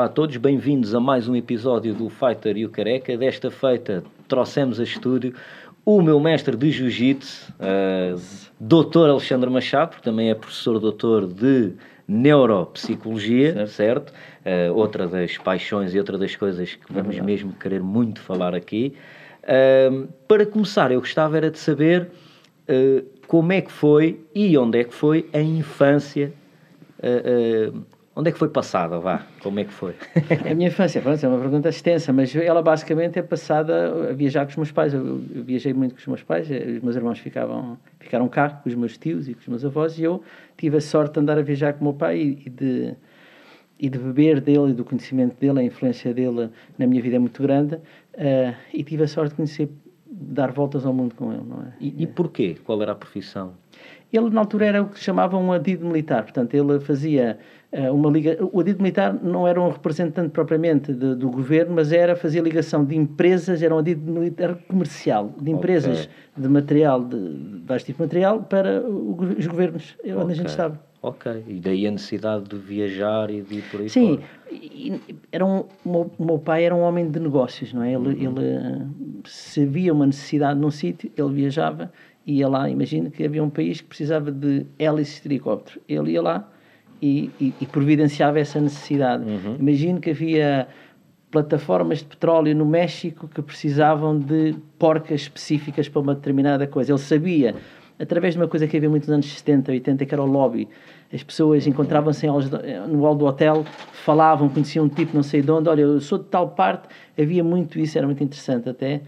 Olá a todos, bem-vindos a mais um episódio do Fighter e o Careca. Desta feita trouxemos a estúdio o meu mestre de Jiu-Jitsu, uh, Dr. Alexandre Machado, que também é professor doutor de Neuropsicologia, certo? certo? Uh, outra das paixões e outra das coisas que vamos é mesmo querer muito falar aqui. Uh, para começar, eu gostava era de saber como é que foi e onde é que foi a infância Onde é que foi passada, vá? Como é que foi? a minha infância, pronto, é uma pergunta extensa, mas ela basicamente é passada a viajar com os meus pais. Eu, eu viajei muito com os meus pais, eh, os meus irmãos ficavam, ficaram cá com os meus tios e com os meus avós, e eu tive a sorte de andar a viajar com o meu pai e de, e de beber dele e do conhecimento dele, a influência dele na minha vida é muito grande, uh, e tive a sorte de conhecer, dar voltas ao mundo com ele, não é? E, e porquê? Qual era a profissão? Ele, na altura, era o que chamavam um adido militar, portanto, ele fazia uma liga. O adido militar não era um representante propriamente de, do governo, mas era fazer ligação de empresas, era um adido militar comercial, de empresas okay. de material, de, de vários tipos de material, para os governos onde okay. a gente estava. Ok, e daí a necessidade de viajar e de ir por aí Sim, era um, o, meu, o meu pai era um homem de negócios, não é? Ele, uhum. ele se havia uma necessidade num sítio, ele viajava ia lá, imagina que havia um país que precisava de hélices de helicóptero. Ele ia lá e, e, e providenciava essa necessidade. Uhum. Imagino que havia plataformas de petróleo no México que precisavam de porcas específicas para uma determinada coisa. Ele sabia, através de uma coisa que havia muito nos anos 70, 80, que era o lobby. As pessoas encontravam-se no hall do hotel, falavam, conheciam um tipo não sei de onde, olha, eu sou de tal parte, havia muito isso, era muito interessante até.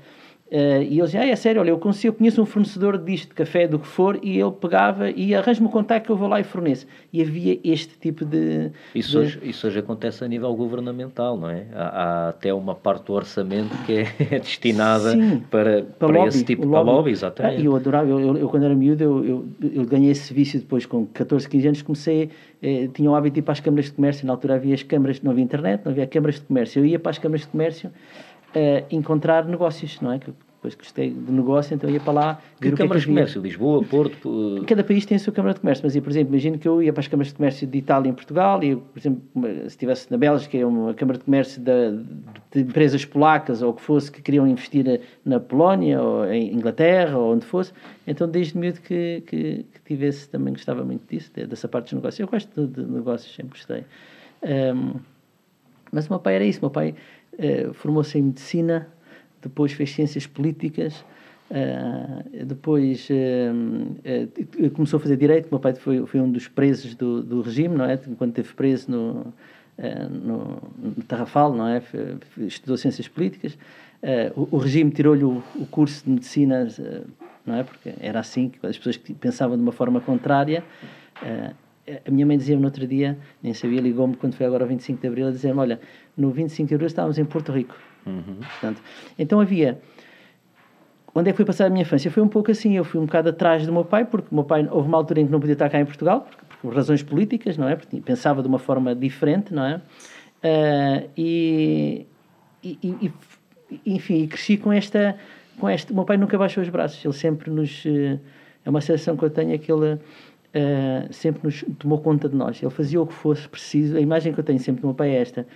Uh, e eles diziam, ah, é sério, olha, eu, conheço, eu conheço um fornecedor disto, de café, do que for, e ele pegava e arranja-me o contacto que eu vou lá e forneço. E havia este tipo de... Isso, de... Hoje, isso hoje acontece a nível governamental, não é? Há, há até uma parte do orçamento que é, é destinada Sim, para, para, para lobby, esse tipo de lobby, lobby exatamente. Ah, eu adorava, eu, eu, eu, quando era miúdo, eu, eu, eu, ganhei esse vício depois, com 14, 15 anos, comecei, eh, tinha o hábito de ir para as câmaras de comércio, na altura havia as câmaras, não havia internet, não havia câmaras de comércio, eu ia para as câmaras de comércio eh, encontrar negócios, não é? depois gostei de negócio, então ia para lá. Que câmaras de comércio? Lisboa, Porto? Cada país tem a sua câmara de comércio, mas, por exemplo, imagino que eu ia para as câmaras de comércio de Itália e Portugal, e, por exemplo, se estivesse na Bélgica, ia uma câmara de comércio de, de, empresas polacas ou o que fosse que queriam investir na Polónia ou em Inglaterra ou onde fosse. Então, desde miúdo que, que, que tivesse, também gostava muito disso, dessa parte dos negócios. Eu gosto de, de negócios, sempre gostei. Um, mas o meu pai era isso, o meu pai uh, formou-se em medicina depois fez ciências políticas, uh, depois uh, começou a fazer direito. Meu pai foi, foi um dos presos do, do regime, não é? Quando esteve preso no, no, no Tarrafal, não é? Estudou ciências políticas. O, o, regime tirou-lhe o, o, curso de medicina, não é? Porque era assim que as pessoas pensavam de uma forma contrária a minha mãe dizia-me no outro dia, nem sabia, ligou-me quando foi agora o 25 de Abril, a dizer-me, olha, no 25 de Abril estávamos em Porto Rico. Uhum. Portanto, então havia... Onde é que foi passar a minha infância? Foi um pouco assim, eu fui um bocado atrás do meu pai, porque o meu pai, houve uma altura em que não podia estar cá em Portugal, porque, por razões políticas, não é? Porque pensava de uma forma diferente, não é? Uh, e, e, e, enfim, cresci com esta, com esta... O meu pai nunca baixou os braços, ele sempre nos... Uh, é uma sensação que eu tenho, é que ele uh, sempre nos tomou conta de nós. Ele fazia o que fosse preciso. A imagem que eu tenho sempre do meu pai é esta.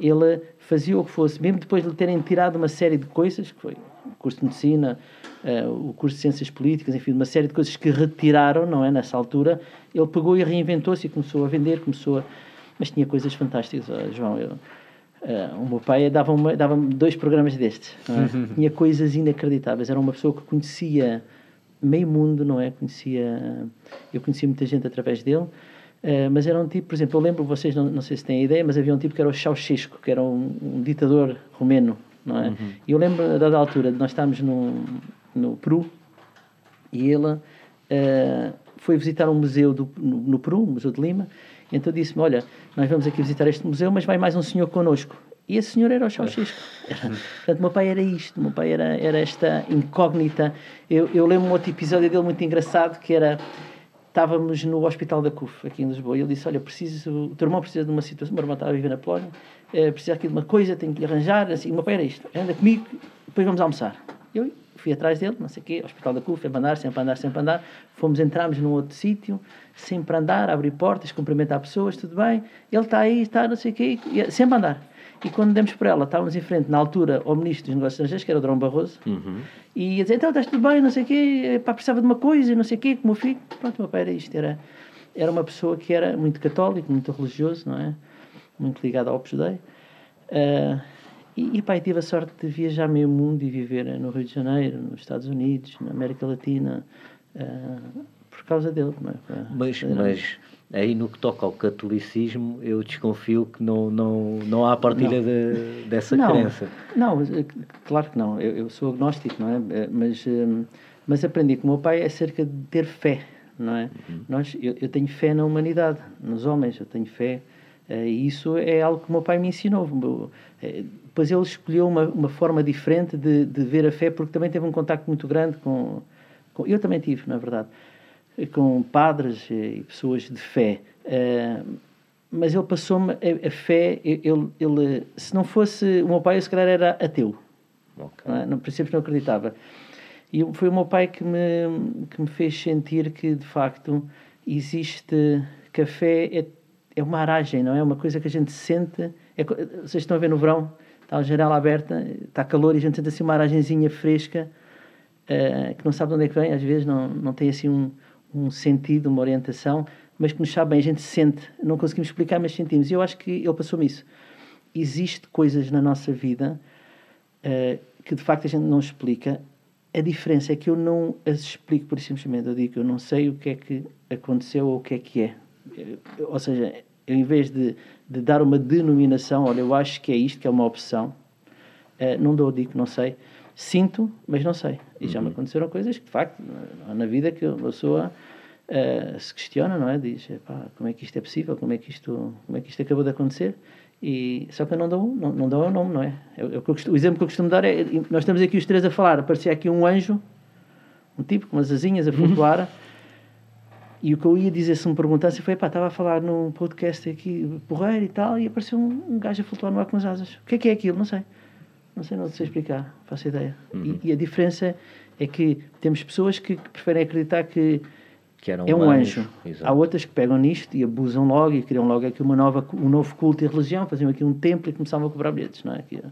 Ele fazia o que fosse, mesmo depois de lhe terem tirado uma série de coisas, que foi o curso de medicina, uh, o curso de ciências políticas, enfim, uma série de coisas que retiraram, não é, nessa altura, ele pegou e reinventou-se e começou a vender, começou a... Mas tinha coisas fantásticas, oh, João. Eu, Uh, o meu pai dava-me dava dois programas destes. É? Tinha coisas inacreditáveis. Era uma pessoa que conhecia meio mundo, não é? Conhecia, eu conhecia muita gente através dele, uh, mas era um tipo, por exemplo, eu lembro, vocês não, não sei se têm ideia, mas havia um tipo que era o Ceausescu, que era um, um ditador romeno, não é? Uhum. E eu lembro, a dada altura, nós estávamos no, no Peru e ele uh, foi visitar um museu do, no, no Peru, o Museu de Lima, então disse-me, olha, nós vamos aqui visitar este museu, mas vai mais um senhor connosco. E esse senhor era o Ceausescu. Portanto, o meu pai era isto, o meu pai era, era esta incógnita. Eu, eu lembro um outro episódio dele muito engraçado, que era... Estávamos no Hospital da CUF, aqui em Lisboa, e ele disse, olha, preciso... O teu irmão precisa de uma situação... O meu irmão estava a viver na Polónia. É, precisa aqui de uma coisa, tenho que lhe arranjar. Assim, o meu pai era isto. Anda comigo, depois vamos almoçar. Eu fui atrás dele, não sei o quê, Hospital da CUF, sempre andar, sempre andar, sempre andar. Fomos, entramos num outro sítio, sempre andar, abrir portas, cumprimentar pessoas, tudo bem. Ele está aí, está, não sei o quê, e, sempre andar. E quando demos por ela, estávamos em frente, na altura, ao Ministro dos Negócios Estrangeiros, que era o Drão Barroso, Uhum. e ia dizer, então, estás tudo bem, não sei o quê, pá, precisava de uma coisa, não sei o quê, como o filho. Pronto, o meu pai era isto, era, era uma pessoa que era muito católico, muito religioso, não é? Muito ligado ao Opus Dei. Ah, e, e pá, tive a sorte de viajar meio mundo e viver no Rio de Janeiro, nos Estados Unidos, na América Latina, ah, por causa dele. É? Mas, mas aí no que toca ao catolicismo, eu desconfio que não, não, não há partilha de- dessa não, crença. Não, eh, claro que não. Eu, eu sou agnóstico, não é? Eh, Mas, eh, mas aprendi com o meu pai acerca de ter fé, não é? Nós, eu, eu tenho fé na humanidade, nos homens, eu tenho fé. E isso é algo que o meu pai me ensinou. Depois ele escolheu uma, uma forma diferente de, de ver a fé, porque também teve um contacto muito grande com, com- Eu também tive, na verdade, com padres e pessoas de fé. Eh, mas ele passou-me a, a fé. Ele, ele, se não fosse o meu pai, eu se calhar era ateu. Ok. Não é? No princípio não acreditava. E foi o meu pai que me, que me fez sentir que, de facto, existe que a fé é, é uma aragem, não é? Uma coisa que a gente sente. É, vocês estão a ver no verão, está a janela aberta, está calor e a gente sente assim uma aragenzinha fresca eh, que não sabe de onde é que vem, às vezes não, não tem assim um, um sentido, uma orientação, mas que nos sabe bem, a gente sente, não conseguimos explicar, mas sentimos. E eu acho que ele passou-me isso. Existe coisas na nossa vida eh, que de facto a gente não explica. A diferença é que eu não as explico por simplesmente. Eu digo eu não sei o que é que aconteceu ou o que é que é. Eh, Ou seja, eu, em vez de, de dar uma denominação, olha, eu acho que é isto, que é uma opção, eh, não dou, digo não sei. Sinto, mas não sei. E já me aconteceram coisas que, de facto, na- vida que uma pessoa eh, se questiona, não é? Diz, "Epá, como é que isto é possível? Como é que isto, como é que isto acabou de acontecer? E, só que eu não dou, não, não dou o nome, não é? É o que eu costumo- o exemplo que eu costumo dar é, nós estamos aqui os três a falar, aparecia aqui um anjo, um tipo com umas asinhas a flutuar, e o que eu ia dizer se me perguntasse foi, pá, estava a falar num podcast aqui, porreiro e tal, e apareceu um, um gajo a flutuar no ar com as asas. O que é que é aquilo? Não sei. Não sei, não sei explicar, faço ideia. E, e a diferença é que temos pessoas que, que preferem acreditar que Que é um anjo. Exato. Há outras que pegam nisto e abusam logo e criam logo aqui uma nova, um novo culto e religião, faziam aqui um templo e começavam a cobrar bilhetes, não é? Que,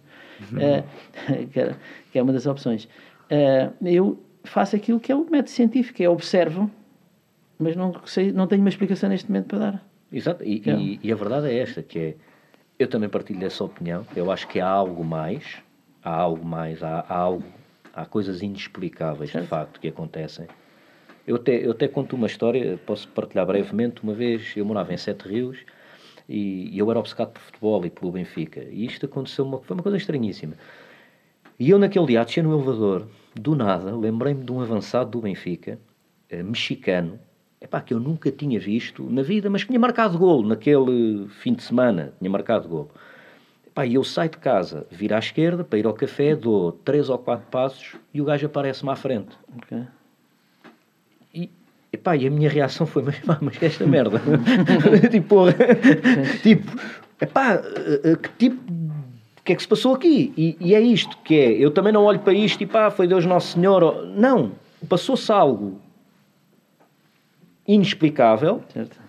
é, que, era- que é uma das opções. É, eu faço aquilo que é o método científico, é observo, mas não, sei, não tenho uma explicação neste momento para dar. Exato, e, É. e- e a verdade é esta, que é, eu também partilho dessa opinião, eu acho que há algo mais, há algo mais, há, há algo, há coisas inexplicáveis, de Certo. facto, que acontecem. Eu até, eu até conto uma história, posso partilhar brevemente, uma vez eu morava em Sete Rios, e eu era obcecado por futebol e pelo Benfica, e isto aconteceu, uma, foi uma coisa estranhíssima. E eu naquele dia, a descer no elevador, do nada, lembrei-me de um avançado do Benfica, eh, mexicano, epá, que eu nunca tinha visto na vida, mas que tinha marcado golo naquele fim de semana, tinha marcado golo. Epá, e eu saio de casa, viro à esquerda para ir ao café, dou três ou quatro passos e o gajo aparece-me à frente. Ok? E, epá, e a minha reação foi, mas, pá, mas que é esta merda? tipo, tipo, epá, eh, eh, que tipo, o que é que se passou aqui? E, e é isto que é, eu também não olho para isto e pá, foi Deus Nosso Senhor. Não, passou-se algo inexplicável Certo?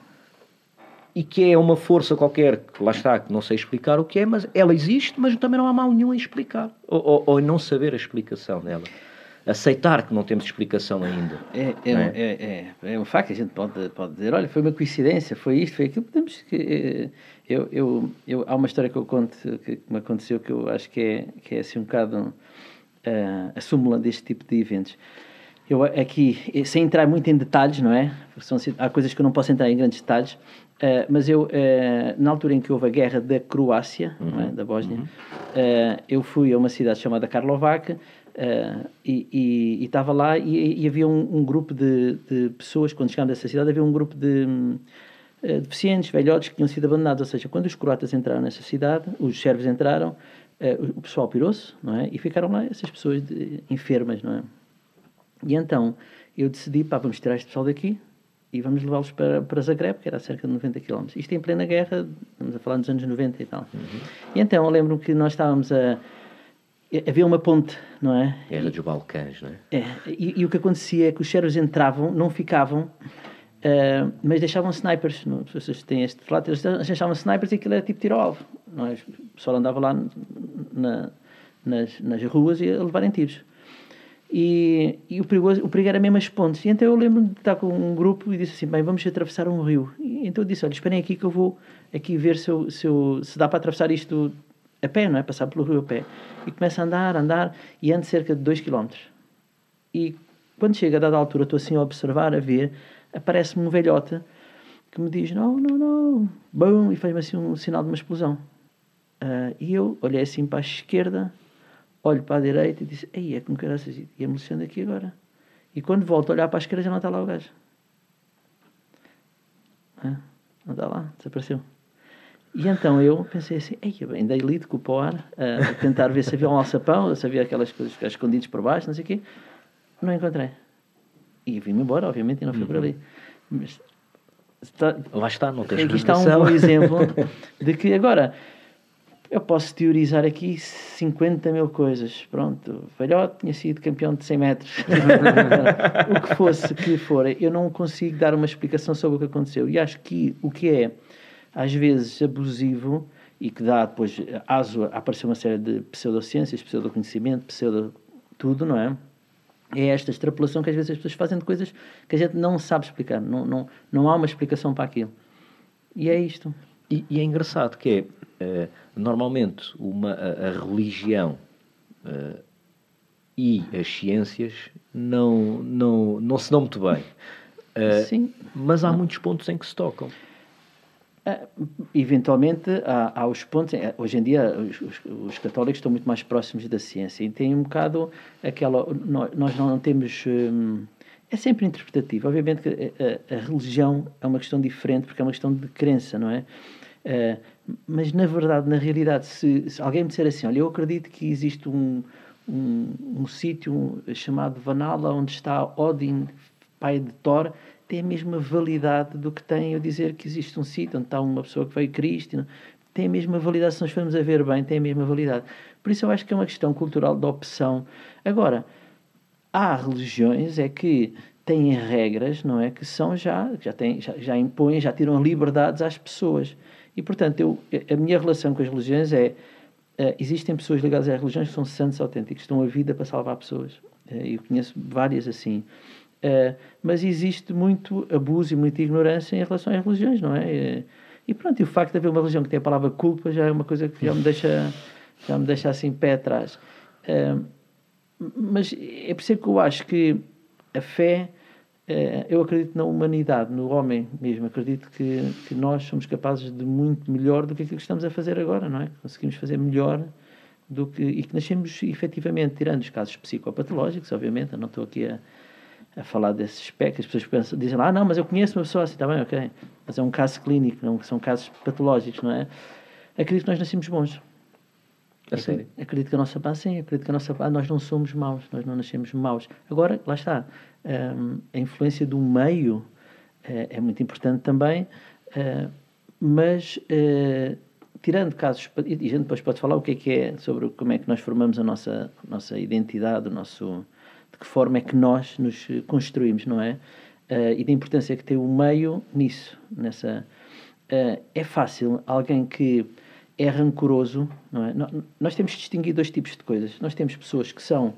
E que é uma força qualquer, que lá está, que não sei explicar o que é, mas ela existe, mas também não há mal nenhum em explicar. Ou, ou, em não saber a explicação dela. Aceitar que não temos explicação ainda. É, é, é? é, é, é um facto, a gente pode, pode dizer, olha, foi uma coincidência, foi isto, foi aquilo, podemos que... eh, Eu, eu, eu, há uma história que eu conto que, me aconteceu que eu acho que é, que é assim um bocado eh, a súmula deste tipo de eventos. Eu aqui, eh, sem entrar muito em detalhes, não é? Porque São, há coisas que eu não posso entrar em grandes detalhes, eh, mas eu, eh, na altura em que houve a guerra da Croácia, não é? da Bósnia, eh, eu fui a uma cidade chamada Karlovac e, estava lá e, e havia um, um grupo de, de pessoas, quando chegámos a essa cidade, havia um grupo de deficientes, velhotes que tinham sido abandonados. Ou seja, quando os croatas entraram nessa cidade, os sérvios entraram, o o pessoal pirou-se, não é? E ficaram lá essas pessoas de- enfermas, não é? E então eu decidi, pá, vamos tirar este pessoal daqui e vamos levá-los para, para Zagreb, que era a cerca de 90 km. Isto em plena guerra, estamos a falar dos anos 90 e tal. E então eu lembro-me que nós estávamos a. havia uma ponte, não é? Era dos Balcãs, não é? é e, e, o que acontecia é que os sérvios entravam, não ficavam, uh, mas deixavam snipers. Não, as pessoas têm este relato, eles deixavam snipers e aquilo era tipo tiro ao alvo. Não é? O pessoal andava lá na, nas, nas ruas e a levarem tiros. E, e, o, perigoso, o perigo era mesmo as pontes. E então eu lembro-me de estar com um grupo e disse assim: bem, vamos atravessar um rio. E, então eu disse: olha, esperem aqui que eu vou aqui ver se, eu, se, eu, se dá para atravessar isto a pé, não é? Passar pelo rio a pé. E começa a andar, andar, e ando cerca de 2 km. E quando chega a dada altura, estou assim a observar, a ver, aparece-me um velhote que me diz: não, não, não, bom, e faz-me assim um sinal de uma explosão. Uh, e eu olhei assim para a esquerda olho para a direita e disse, ei, é como caraças, ia-me lixando aqui agora. E quando volto a olhar para a esquerda já não está lá o gajo. não está lá, desapareceu. E então eu pensei assim, ei, bem, dei lido com o ar, a tentar ver se havia um alçapão, se havia aquelas coisas escondidas por baixo, não sei o quê. Não encontrei. E vim-me embora, obviamente, e não fui uhum. por ali. Mas está, lá está, não tens Aqui está um bom exemplo de que agora eu posso teorizar aqui 50 mil coisas. Pronto, velhote tinha sido campeão de 100 metros. o que fosse que for, eu não consigo dar uma explicação sobre o que aconteceu. E acho que o que é, às vezes, abusivo e que dá depois aso a aparecer uma série de pseudociências, pseudoconhecimento, pseudo tudo, não é? É esta extrapolação que às vezes as pessoas fazem de coisas que a gente não sabe explicar. Não, não, não há uma explicação para aquilo. E é isto. E, e é engraçado que é Uh, normalmente, uma, a, a religião uh, e as ciências não, não, não se dão muito bem. Uh, Sim. Mas há muitos pontos em que se tocam. eventualmente, há, há, os pontos. Hoje em dia, os, os, os, católicos estão muito mais próximos da ciência e tem um bocado aquela. Nós, nós não temos. Hum, é sempre interpretativo. Obviamente que a, a, religião é uma questão diferente porque é uma questão de crença, não é? Uh, mas na verdade, na realidade, se, se, alguém me disser assim, olha, eu acredito que existe um, um, um sítio chamado Vanala onde está Odin, pai de Thor, tem a mesma validade do que tem eu dizer que existe um sítio onde está uma pessoa que veio Cristo, tem a mesma validade, se nós formos a ver bem, tem a mesma validade. Por isso eu acho que é uma questão cultural de opção. Agora, há religiões é que têm regras, não é, que são já, já, têm, já, já impõem, já tiram liberdades às pessoas. E, portanto, eu, a minha relação com as religiões é. Uh, existem pessoas ligadas às religiões que são santos autênticos, estão a vida para salvar pessoas. Uh, eu conheço várias assim. Uh, mas existe muito abuso e muita ignorância em relação às religiões, não é? e pronto, e o facto de haver uma religião que tem a palavra culpa já é uma coisa que já me deixa, já me deixa assim pé atrás. mas é por isso que eu acho que a fé eu acredito na humanidade, no homem mesmo. Acredito que, que nós somos capazes de muito melhor do que aquilo que estamos a fazer agora, não é? Conseguimos fazer melhor do que. e que nascemos efetivamente, tirando os casos psicopatológicos, obviamente. Eu não estou aqui a, a falar desses aspectos. As pessoas pensam, dizem lá, ah, não, mas eu conheço uma pessoa assim, está bem, ok. Mas é um caso clínico, não são casos patológicos, não é? Acredito que nós nascemos bons. A sério? Acredito que a nossa paz, sim, acredito que a nossa paz, nós não somos maus, nós não nascemos maus. Agora, lá está, a influência do meio uh, é muito importante também, uh, mas uh, tirando casos, e a gente depois pode falar o que é que é sobre como é que nós formamos a nossa, nossa identidade, o nosso, de que forma é que nós nos construímos, não é? e da importância que tem o meio nisso, nessa... é fácil alguém que é rancoroso, não é? Nós temos que distinguir dois tipos de coisas. Nós temos pessoas que são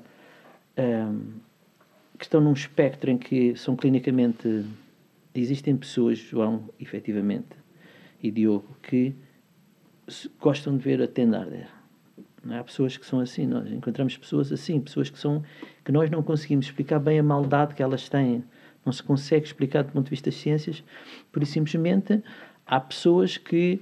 que estão num espectro em que são clinicamente existem pessoas, João, efetivamente, e Diogo, que gostam de ver a tenda arder. Não é? Há pessoas que são assim, nós encontramos pessoas assim, pessoas que são que nós não conseguimos explicar bem a maldade que elas têm, não se consegue explicar do ponto de vista das ciências, por simplesmente há pessoas que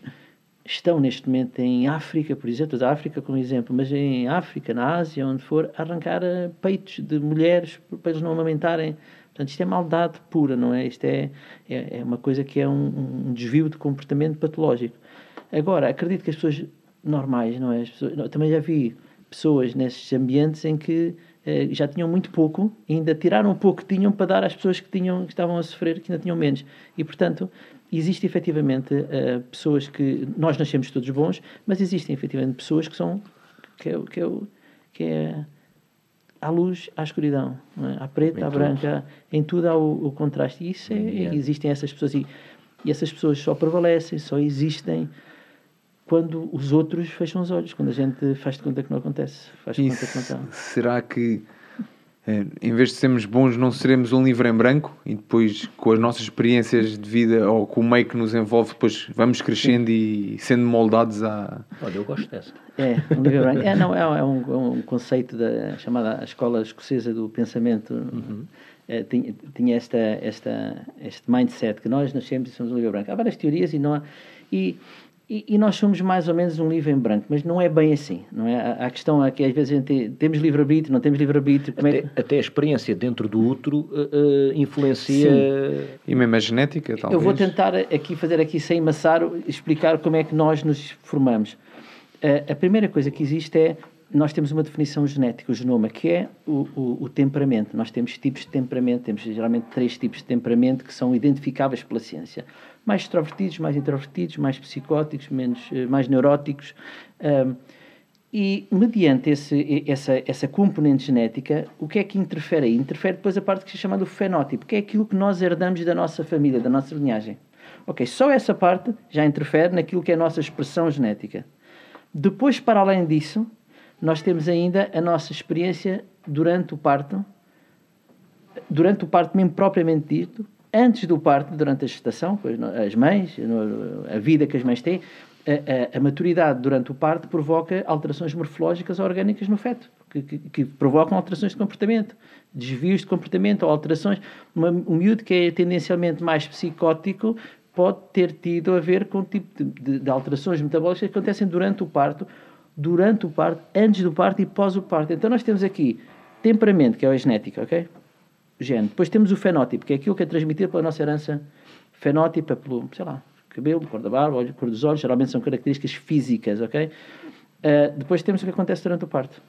estão neste momento em África, por exemplo, da África como exemplo, mas em África, na Ásia, onde for, arrancar eh, peitos de mulheres para eles não amamentarem. Portanto, isto é maldade pura, não é? Isto é, é, é uma coisa que é um, um, desvio de comportamento patológico. Agora, acredito que as pessoas normais, não é? Pessoas, também já vi pessoas nesses ambientes em que eh, já tinham muito pouco, ainda tiraram o pouco que tinham para dar às pessoas que, tinham, que estavam a sofrer, que ainda tinham menos. E, portanto, existe efetivamente uh, pessoas que. Nós nascemos todos bons, mas existem efetivamente pessoas que são. que é, que é, que é há luz, há escuridão, é? há preto, em há branca, em tudo há o, o contraste. E isso é, existem essas pessoas e, e essas pessoas só prevalecem, só existem quando os outros fecham os olhos, quando a gente faz de conta que não acontece, faz de conta que não está. Será que em vez de sermos bons, não seremos um livro em branco e depois, com as nossas experiências de vida ou com o meio que nos envolve, depois vamos crescendo Sim. e sendo moldados a. Olha, eu gosto dessa. É, um livro em branco. É, não, é, um, é um conceito da chamada Escola Escocesa do Pensamento. Uhum. É, tinha, tinha esta, esta, este mindset que nós nascemos e somos um livro branco. Há várias teorias e não há. E, e, e, nós somos mais ou menos um livro em branco, mas não é bem assim, não é? A, a questão é que às vezes a gente temos livre-arbítrio, não temos livre-arbítrio. Até, é que... até, a experiência dentro do útero uh, uh, influencia... Sim. E mesmo a genética, talvez. Eu vou tentar aqui fazer aqui, sem maçar, explicar como é que nós nos formamos. Uh, a primeira coisa que existe é, nós temos uma definição genética, o genoma, que é o, o, o temperamento. Nós temos tipos de temperamento, temos geralmente três tipos de temperamento que são identificáveis pela ciência mais extrovertidos, mais introvertidos, mais psicóticos, menos, eh, mais neuróticos. Um, e, mediante esse, essa, essa componente genética, o que é que interfere aí? Interfere depois a parte que se chama do fenótipo, que é aquilo que nós herdamos da nossa família, da nossa linhagem. Ok, só essa parte já interfere naquilo que é a nossa expressão genética. Depois, para além disso, nós temos ainda a nossa experiência durante o parto, durante o parto mesmo propriamente dito, antes do parto, durante a gestação, as mães, a vida que as mães têm, a, a, a, maturidade durante o parto provoca alterações morfológicas orgânicas no feto, que, que, que, provocam alterações de comportamento, desvios de comportamento ou alterações. Uma, um miúdo que é tendencialmente mais psicótico pode ter tido a ver com o tipo de, de, de alterações metabólicas que acontecem durante o parto, durante o parto, antes do parto e pós o parto. Então nós temos aqui temperamento, que é a genética, ok? gene. Depois temos o fenótipo, que é aquilo que é transmitido pela nossa herança. Fenótipo é pelo, sei lá, cabelo, cor da barba, cor dos olhos, geralmente são características físicas, ok? Uh, depois temos o que acontece durante o parto.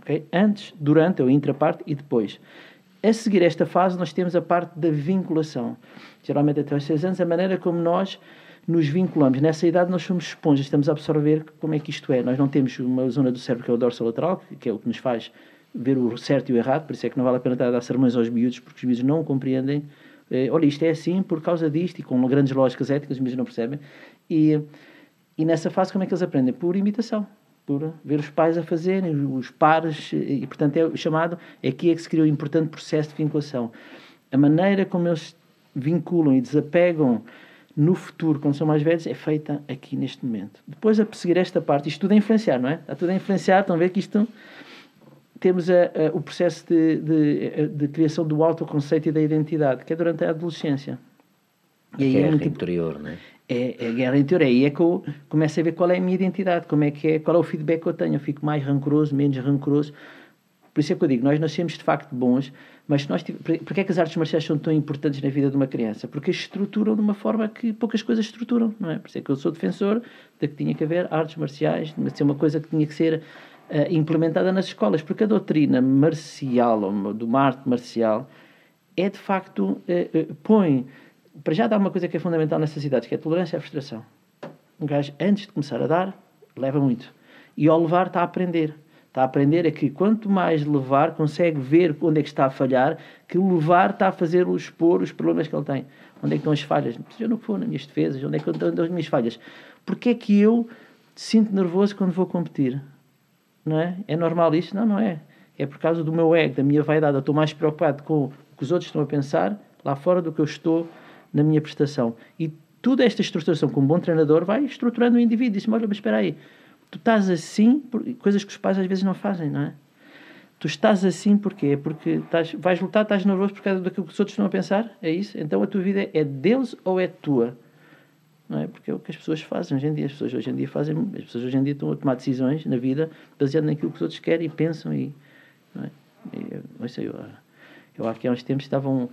Okay? Antes, durante ou intra-parto e depois. A seguir esta fase, nós temos a parte da vinculação. Geralmente, até aos 6 anos, a maneira como nós nos vinculamos. Nessa idade, nós somos esponjas, estamos a absorver como é que isto é. Nós não temos uma zona do cérebro que é o dorsolateral, que é o que nos faz ver o certo e o errado, por isso é que não vale a pena estar a dar sermões aos miúdos, porque os miúdos não compreendem. Eh, olha, isto é assim por causa disto, e com grandes lógicas éticas, os miúdos não percebem. E, e nessa fase, como é que eles aprendem? Por imitação, por ver os pais a fazerem, os pares, e portanto é chamado, é aqui é que se criou um importante processo de vinculação. A maneira como eles vinculam e desapegam no futuro, quando são mais velhos, é feita aqui neste momento. Depois, a perseguir esta parte, isto tudo a influenciar, não é? Está tudo a influenciar, estão a ver que isto temos a, a, o processo de, de, de, criação do autoconceito e da identidade, que é durante a adolescência. E aí guerra é muito, interior, não é? É, é a guerra interior. Aí é que eu começo a ver qual é a minha identidade, como é que é, qual é o feedback que eu tenho. Eu fico mais rancoroso, menos rancoroso. Por isso é que eu digo, nós nascemos de facto bons, mas nós porque é que as artes marciais são tão importantes na vida de uma criança? Porque as estruturam de uma forma que poucas coisas estruturam, não é? Por isso é que eu sou defensor de que tinha que haver artes marciais, de ser uma coisa que tinha que ser uh, implementada nas escolas, porque a doutrina marcial, ou de uma arte marcial, é de facto, uh, uh, põe, para já dar uma coisa que é fundamental nessas cidades, que é a tolerância à frustração. Um gajo, antes de começar a dar, leva muito. E ao levar, está a aprender. Está a aprender é que quanto mais levar, consegue ver onde é que está a falhar, que levar está a fazer-o expor os problemas que ele tem. Onde é que estão as falhas? Seja no que for, nas minhas defesas, onde é que estão as minhas falhas? Porque é que eu sinto nervoso quando vou competir? não é? É normal isso? Não, não é. É por causa do meu ego, da minha vaidade. Eu estou mais preocupado com o que os outros estão a pensar lá fora do que eu estou na minha prestação. E toda esta estruturação, como um bom treinador, vai estruturando o indivíduo. Diz-me, olha, mas espera aí, tu estás assim, por... coisas que os pais às vezes não fazem, não é? Tu estás assim porquê? Porque estás, vais lutar, estás nervoso por causa daquilo que os outros estão a pensar? É isso? Então a tua vida é deles ou é tua? não é? Porque é o que as pessoas fazem hoje em dia. As pessoas hoje em dia fazem, as pessoas hoje em dia estão a tomar decisões na vida baseado naquilo que os outros querem e pensam e, não é? E, não sei, eu, eu há uns tempos estava um,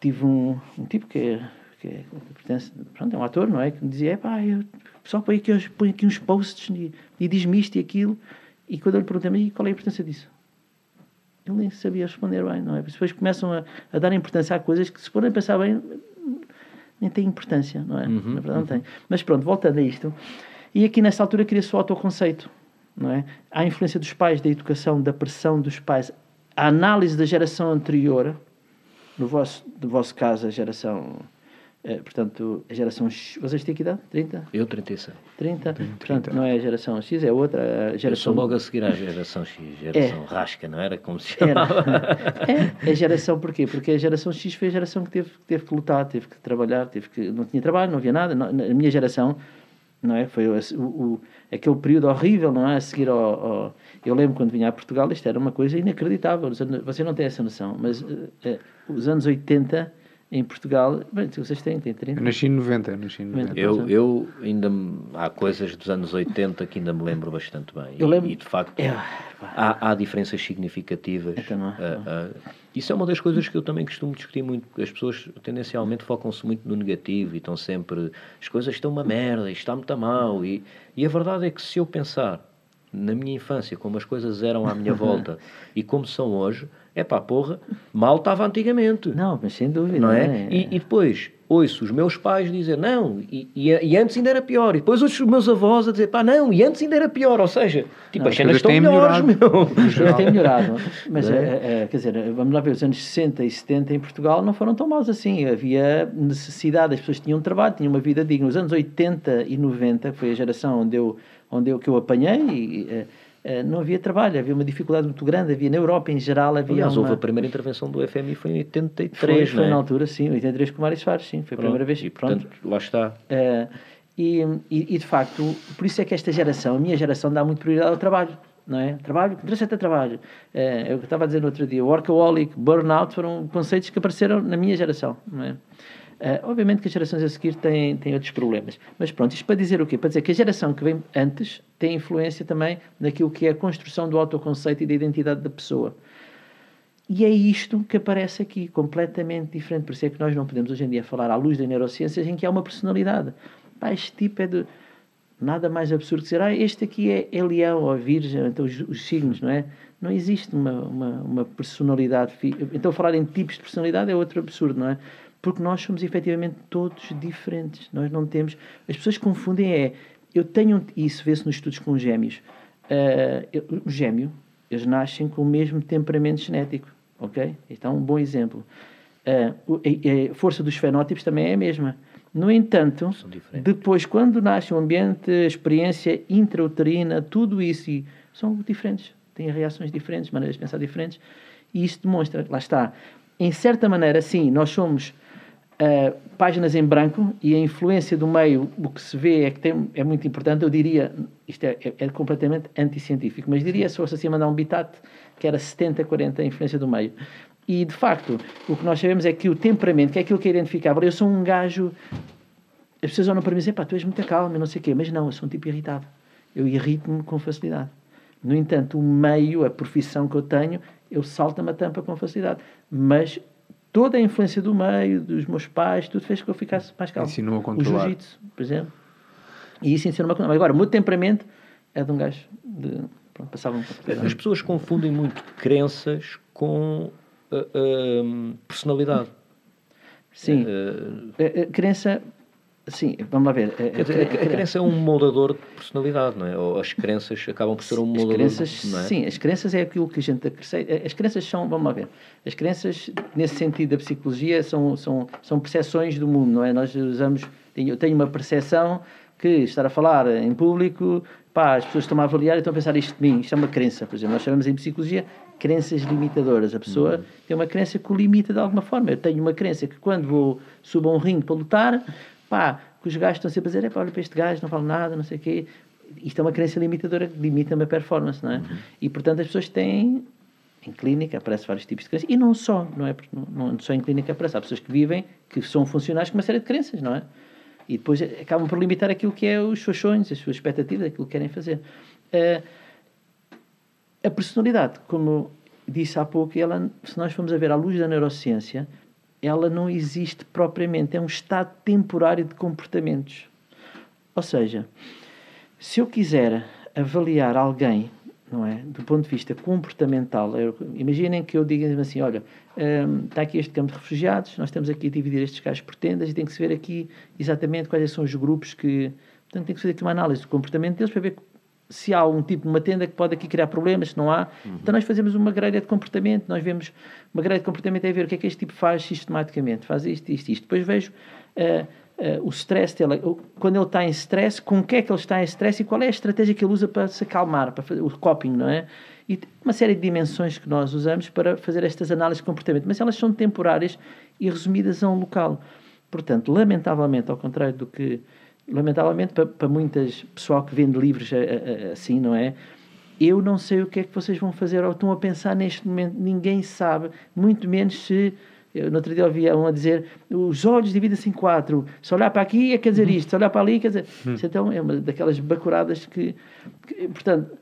tive um, um tipo que é, que é, pertence, pronto, é um ator, não é? Que me dizia, pá, eu só põe aqui, põe aqui uns posts e, e diz-me isto e aquilo. E quando eu lhe perguntei, qual é a importância disso? Ele nem sabia responder bem, não é? Depois começam a, a dar importância a coisas que, se forem pensar bem, nem tem importância, não é? Uhum, Na verdade, não uhum. tem. Mas pronto, voltando a isto. E aqui nessa altura cria-se o autoconceito. não é? Há a influência dos pais, da educação, da pressão dos pais, a análise da geração anterior, no vosso, no vosso caso, a geração. Eh, portanto, a geração X. Vocês têm que idade? 30? Eu 36. 30? Portanto, não é a geração X, é outra. A Eu sou geração logo a seguir à geração X, geração rasca, não era como se chamava? Era. É, a geração porquê? Porque a geração X foi a geração que teve, que teve que lutar, teve que trabalhar, teve que não tinha trabalho, não havia nada. Não- na minha geração, não é? Foi o, o- aquele período horrível, não é? A seguir ao, ao- eu lembro quando vinha a Portugal, isto era uma coisa inacreditável. Você não tem essa noção, mas eh, eh, os anos 80 em Portugal, bem, vocês têm, têm 30. Eu nasci em 90, eu nasci em 90. Eu, eu ainda me- há coisas dos anos 80 que ainda me lembro bastante bem. Eu lembro- E, de facto É, há, há diferenças significativas. Então não é? Ah, ah, isso é uma das coisas que eu também costumo discutir muito. porque As pessoas tendencialmente focam-se muito no negativo e estão sempre. As coisas estão uma merda, isto está muito mal. E, e a verdade é que se eu pensar na minha infância, como as coisas eram à minha volta e como são hoje, é pá, porra, mal estava antigamente. Não, mas sem dúvida. Não é? E, e depois ouço os meus pais dizer não, e, e, e antes ainda era pior. E depois ouço os meus avós a dizer pá, não, e antes ainda era pior. Ou seja, tipo, Não, as cenas as estão têm melhores, melhorado. meu. Já tem melhorado, mas é? eh, eh, quer dizer, vamos lá ver, os anos 60 e 70 em Portugal não foram tão maus assim. Havia necessidade, as pessoas tinham trabalho, tinham uma vida digna. Os anos 80 e 90, que foi a geração onde eu, onde eu, que eu apanhei, eh, não havia trabalho, havia uma dificuldade muito grande. Havia na Europa em geral, havia Aliás, uma... houve a primeira intervenção do FMI foi em 83, foi, foi não é? na altura, sim, 83 com o Mário Soares, sim, foi a primeira vez. E, pronto. portanto, lá está. Eh, e, e, e, de facto, por isso é que esta geração, a minha geração, dá muito prioridade ao trabalho. Não é? Trabalho, interessa é trabalho. Eh, eu estava a dizer no outro dia, workaholic, burnout foram conceitos que apareceram na minha geração. Não é? Eh, obviamente que as gerações a seguir têm, têm outros problemas. Mas pronto, isto para dizer o quê? Para dizer que a geração que vem antes tem influência também naquilo que é a construção do autoconceito e da identidade da pessoa. E é isto que aparece aqui, completamente diferente. Por isso é que nós não podemos hoje em dia falar à luz das neurociências em que há uma personalidade. Pá, este tipo é de. Nada mais absurdo que dizer, ah, este aqui é, é leão ou virgem, então os, os signos, não é? Não existe uma, uma, uma personalidade. Então falar em tipos de personalidade é outro absurdo, não é? Porque nós somos efetivamente todos diferentes. Nós não temos. As pessoas confundem, é. Eu tenho. Isso vê-se nos estudos com gêmeos. Eu- o gêmeo, eles nascem com o mesmo temperamento genético, ok? Este é um bom exemplo. Ah, o- a, a força dos fenótipos também é a mesma. No entanto, depois, quando nasce o ambiente, a experiência intrauterina, tudo isso, e são diferentes. Têm reações diferentes, maneiras de pensar diferentes. E isso demonstra, lá está, em certa maneira, sim, nós somos ah, páginas em branco e a influência do meio, o que se vê é que tem, é muito importante. Eu diria, isto é, é, é completamente anticientífico, mas diria, se fosse assim mandar um bitate, que era 70-40 a influência do meio. E, de facto, o que nós sabemos é que o temperamento, que é aquilo que é identificável, eu sou um gajo. As pessoas olham para mim e dizem, pá, tu és muito calmo e não sei o quê, mas não, eu sou um tipo irritado. Eu irrito-me com facilidade. No entanto, o meio, a profissão que eu tenho, eu salto-me a tampa com facilidade. Mas toda a influência do meio, dos meus pais, tudo fez que eu ficasse mais calmo. Ensinou a O controlar. jiu-jitsu, por exemplo. E isso ensinou-me a controlar. Agora, o meu temperamento é de um gajo de... Pronto, passava um. As pessoas confundem muito crenças com ah, ah, personalidade. Sim. A crença... Sim, vamos lá ver. A- a- Quer dizer, a, a crença é um moldador de personalidade, não é? Ou as crenças acabam por ser um As moldador, crenças, não é? sim, as crenças é aquilo que a gente acrescenta. As crenças são, vamos lá ver, as crenças, nesse sentido da psicologia, são, são, são percepções do mundo, não é? Nós usamos, eu tenho uma percepção que estar a falar em público, pá, as pessoas estão a avaliar e estão a pensar isto de mim, isto é uma crença, por exemplo, nós chamamos em psicologia crenças limitadoras. A pessoa tem uma crença que o limita de alguma forma. Eu tenho uma crença que quando vou, subo a um ringue para lutar, pá, que os gajos estão sempre a dizer, é pá, olha para este gajo, não falo nada, não sei o quê. Isto é uma crença limitadora que limita-me a performance, não é? E, portanto, as pessoas têm, em clínica, aparece vários tipos de crenças, e não só, não é? Porque não, não só em clínica aparece, há pessoas que vivem, que são funcionais com uma série de crenças, não é? E depois acabam por limitar aquilo que é os seus sonhos, as suas expectativas, aquilo que querem fazer. Eh, a personalidade, como disse há pouco, ela, se nós formos a ver à luz da neurociência, ela não existe propriamente, é um estado temporário de comportamentos. Ou seja, se eu quiser avaliar alguém, não é, do ponto de vista comportamental, eu- imaginem que eu diga assim, olha, hum, está aqui este campo de refugiados, nós estamos aqui a dividir estes gajos por tendas e tem que se ver aqui exatamente quais são os grupos que... Portanto, tem que fazer aqui uma análise do comportamento deles para ver se há um tipo de uma tenda que pode aqui criar problemas, se não há. Uhum. Então nós fazemos uma grelha de comportamento, nós vemos uma grelha de comportamento é ver o que é que este tipo faz sistematicamente, faz isto, isto, isto. Depois vejo uh, uh, o stress dele, quando ele está em stress, com o que é que ele está em stress e qual é a estratégia que ele usa para se acalmar, para fazer o coping, não é? E uma série de dimensões que nós usamos para fazer estas análises de comportamento, mas elas são temporárias e resumidas a um local. Portanto, lamentavelmente, ao contrário do que lamentavelmente para, para muitas pessoal que vende livros assim, não é? Eu não sei o que é que vocês vão fazer ou estão a pensar neste momento, ninguém sabe, muito menos se. Eu, no outro dia um a dizer: os olhos dividem-se em quatro. Se olhar para aqui é quer dizer isto, se olhar para ali quer dizer. Hum. Então é uma daquelas bacuradas que. que portanto,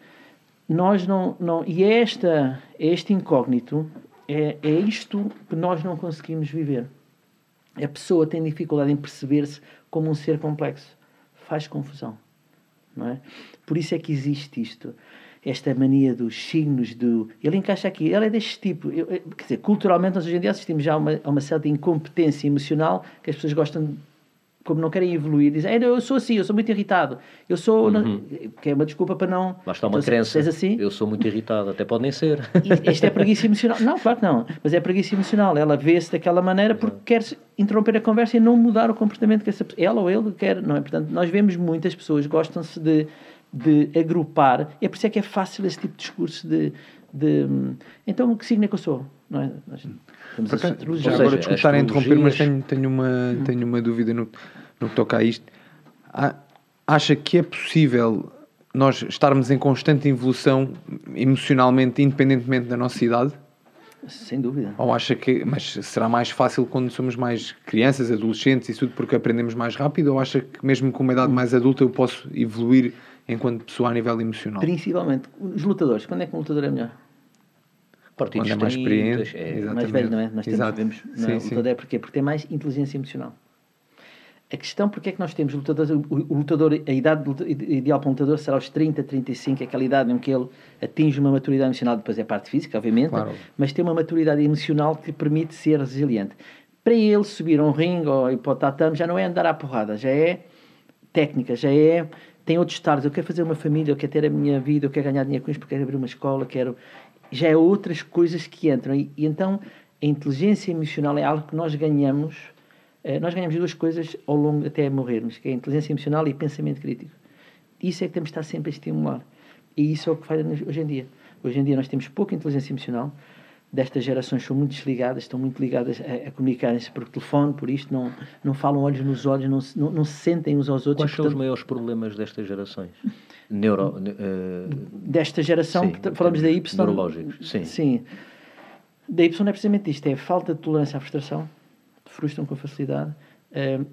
nós não. não e é esta, é este incógnito, é, é isto que nós não conseguimos viver. A pessoa tem dificuldade em perceber-se como um ser complexo faz confusão. Não é? Por isso é que existe isto. Esta mania dos signos, do. Ele encaixa aqui, ele é deste tipo. Eu, quer dizer, culturalmente, nós hoje em dia assistimos já a uma, a uma certa incompetência emocional que as pessoas gostam como não querem evoluir, dizem, eu sou assim, eu sou muito irritado. Eu sou. Uhum. Que é uma desculpa para não. Lá está uma então, crença. assim, eu sou muito irritado, até pode nem ser. Isto é preguiça emocional. Não, claro que não. Mas é preguiça emocional. Ela vê-se daquela maneira porque quer interromper a conversa e não mudar o comportamento que essa ela ou ele quer. Não é? Portanto, nós vemos muitas pessoas gostam-se de, de agrupar. É por isso é que é fácil esse tipo de discurso de. de então, que signo é que eu sou? Não é? Nós, já agora, desculpe estar a interromper, mas tenho, tenho, uma, hum. tenho uma dúvida no, no que toca a isto. Acha que é possível nós estarmos em constante evolução emocionalmente, independentemente da nossa idade? Sem dúvida. Ou acha que. Mas será mais fácil quando somos mais crianças, adolescentes e tudo porque aprendemos mais rápido? Ou acha que mesmo com uma idade mais adulta eu posso evoluir enquanto pessoa a nível emocional? Principalmente. Os lutadores. Quando é que um lutador é melhor? Partidos Quando é mais. É, mais velho, não é? Nós temos, vemos, não, sim, sim. lutador é porquê? Porque tem mais inteligência emocional. A questão, porque é que nós temos lutadores, o, o lutador, a idade ideal para um lutador será aos 30, 35, aquela idade em que ele atinge uma maturidade emocional, depois é a parte física, obviamente, claro. mas tem uma maturidade emocional que lhe permite ser resiliente. Para ele subir a um ringue ou ir para o tatame já não é andar à porrada, já é técnica, já é tem outros estados. Eu quero fazer uma família, eu quero ter a minha vida, eu quero ganhar dinheiro com isto, porque quero abrir uma escola, quero já é outras coisas que entram. E, e, então a inteligência emocional é algo que nós ganhamos. Eh, nós ganhamos duas coisas ao longo até morrermos, que é a inteligência emocional e pensamento crítico. Isso é que temos de estar sempre a estimular. E isso é o que faz hoje em dia. Hoje em dia nós temos pouca inteligência emocional. Destas gerações são muito desligadas, estão muito ligadas a, a comunicarem-se por telefone, por isto, não, não falam olhos nos olhos, não, não, não se sentem uns aos outros. Quais são os maiores problemas destas gerações? Neuro, uh, desta geração, sim, falamos da Y. Neurológicos, sim. Sim. Da Y é precisamente isto: é falta de tolerância à frustração, frustram com facilidade. Uh,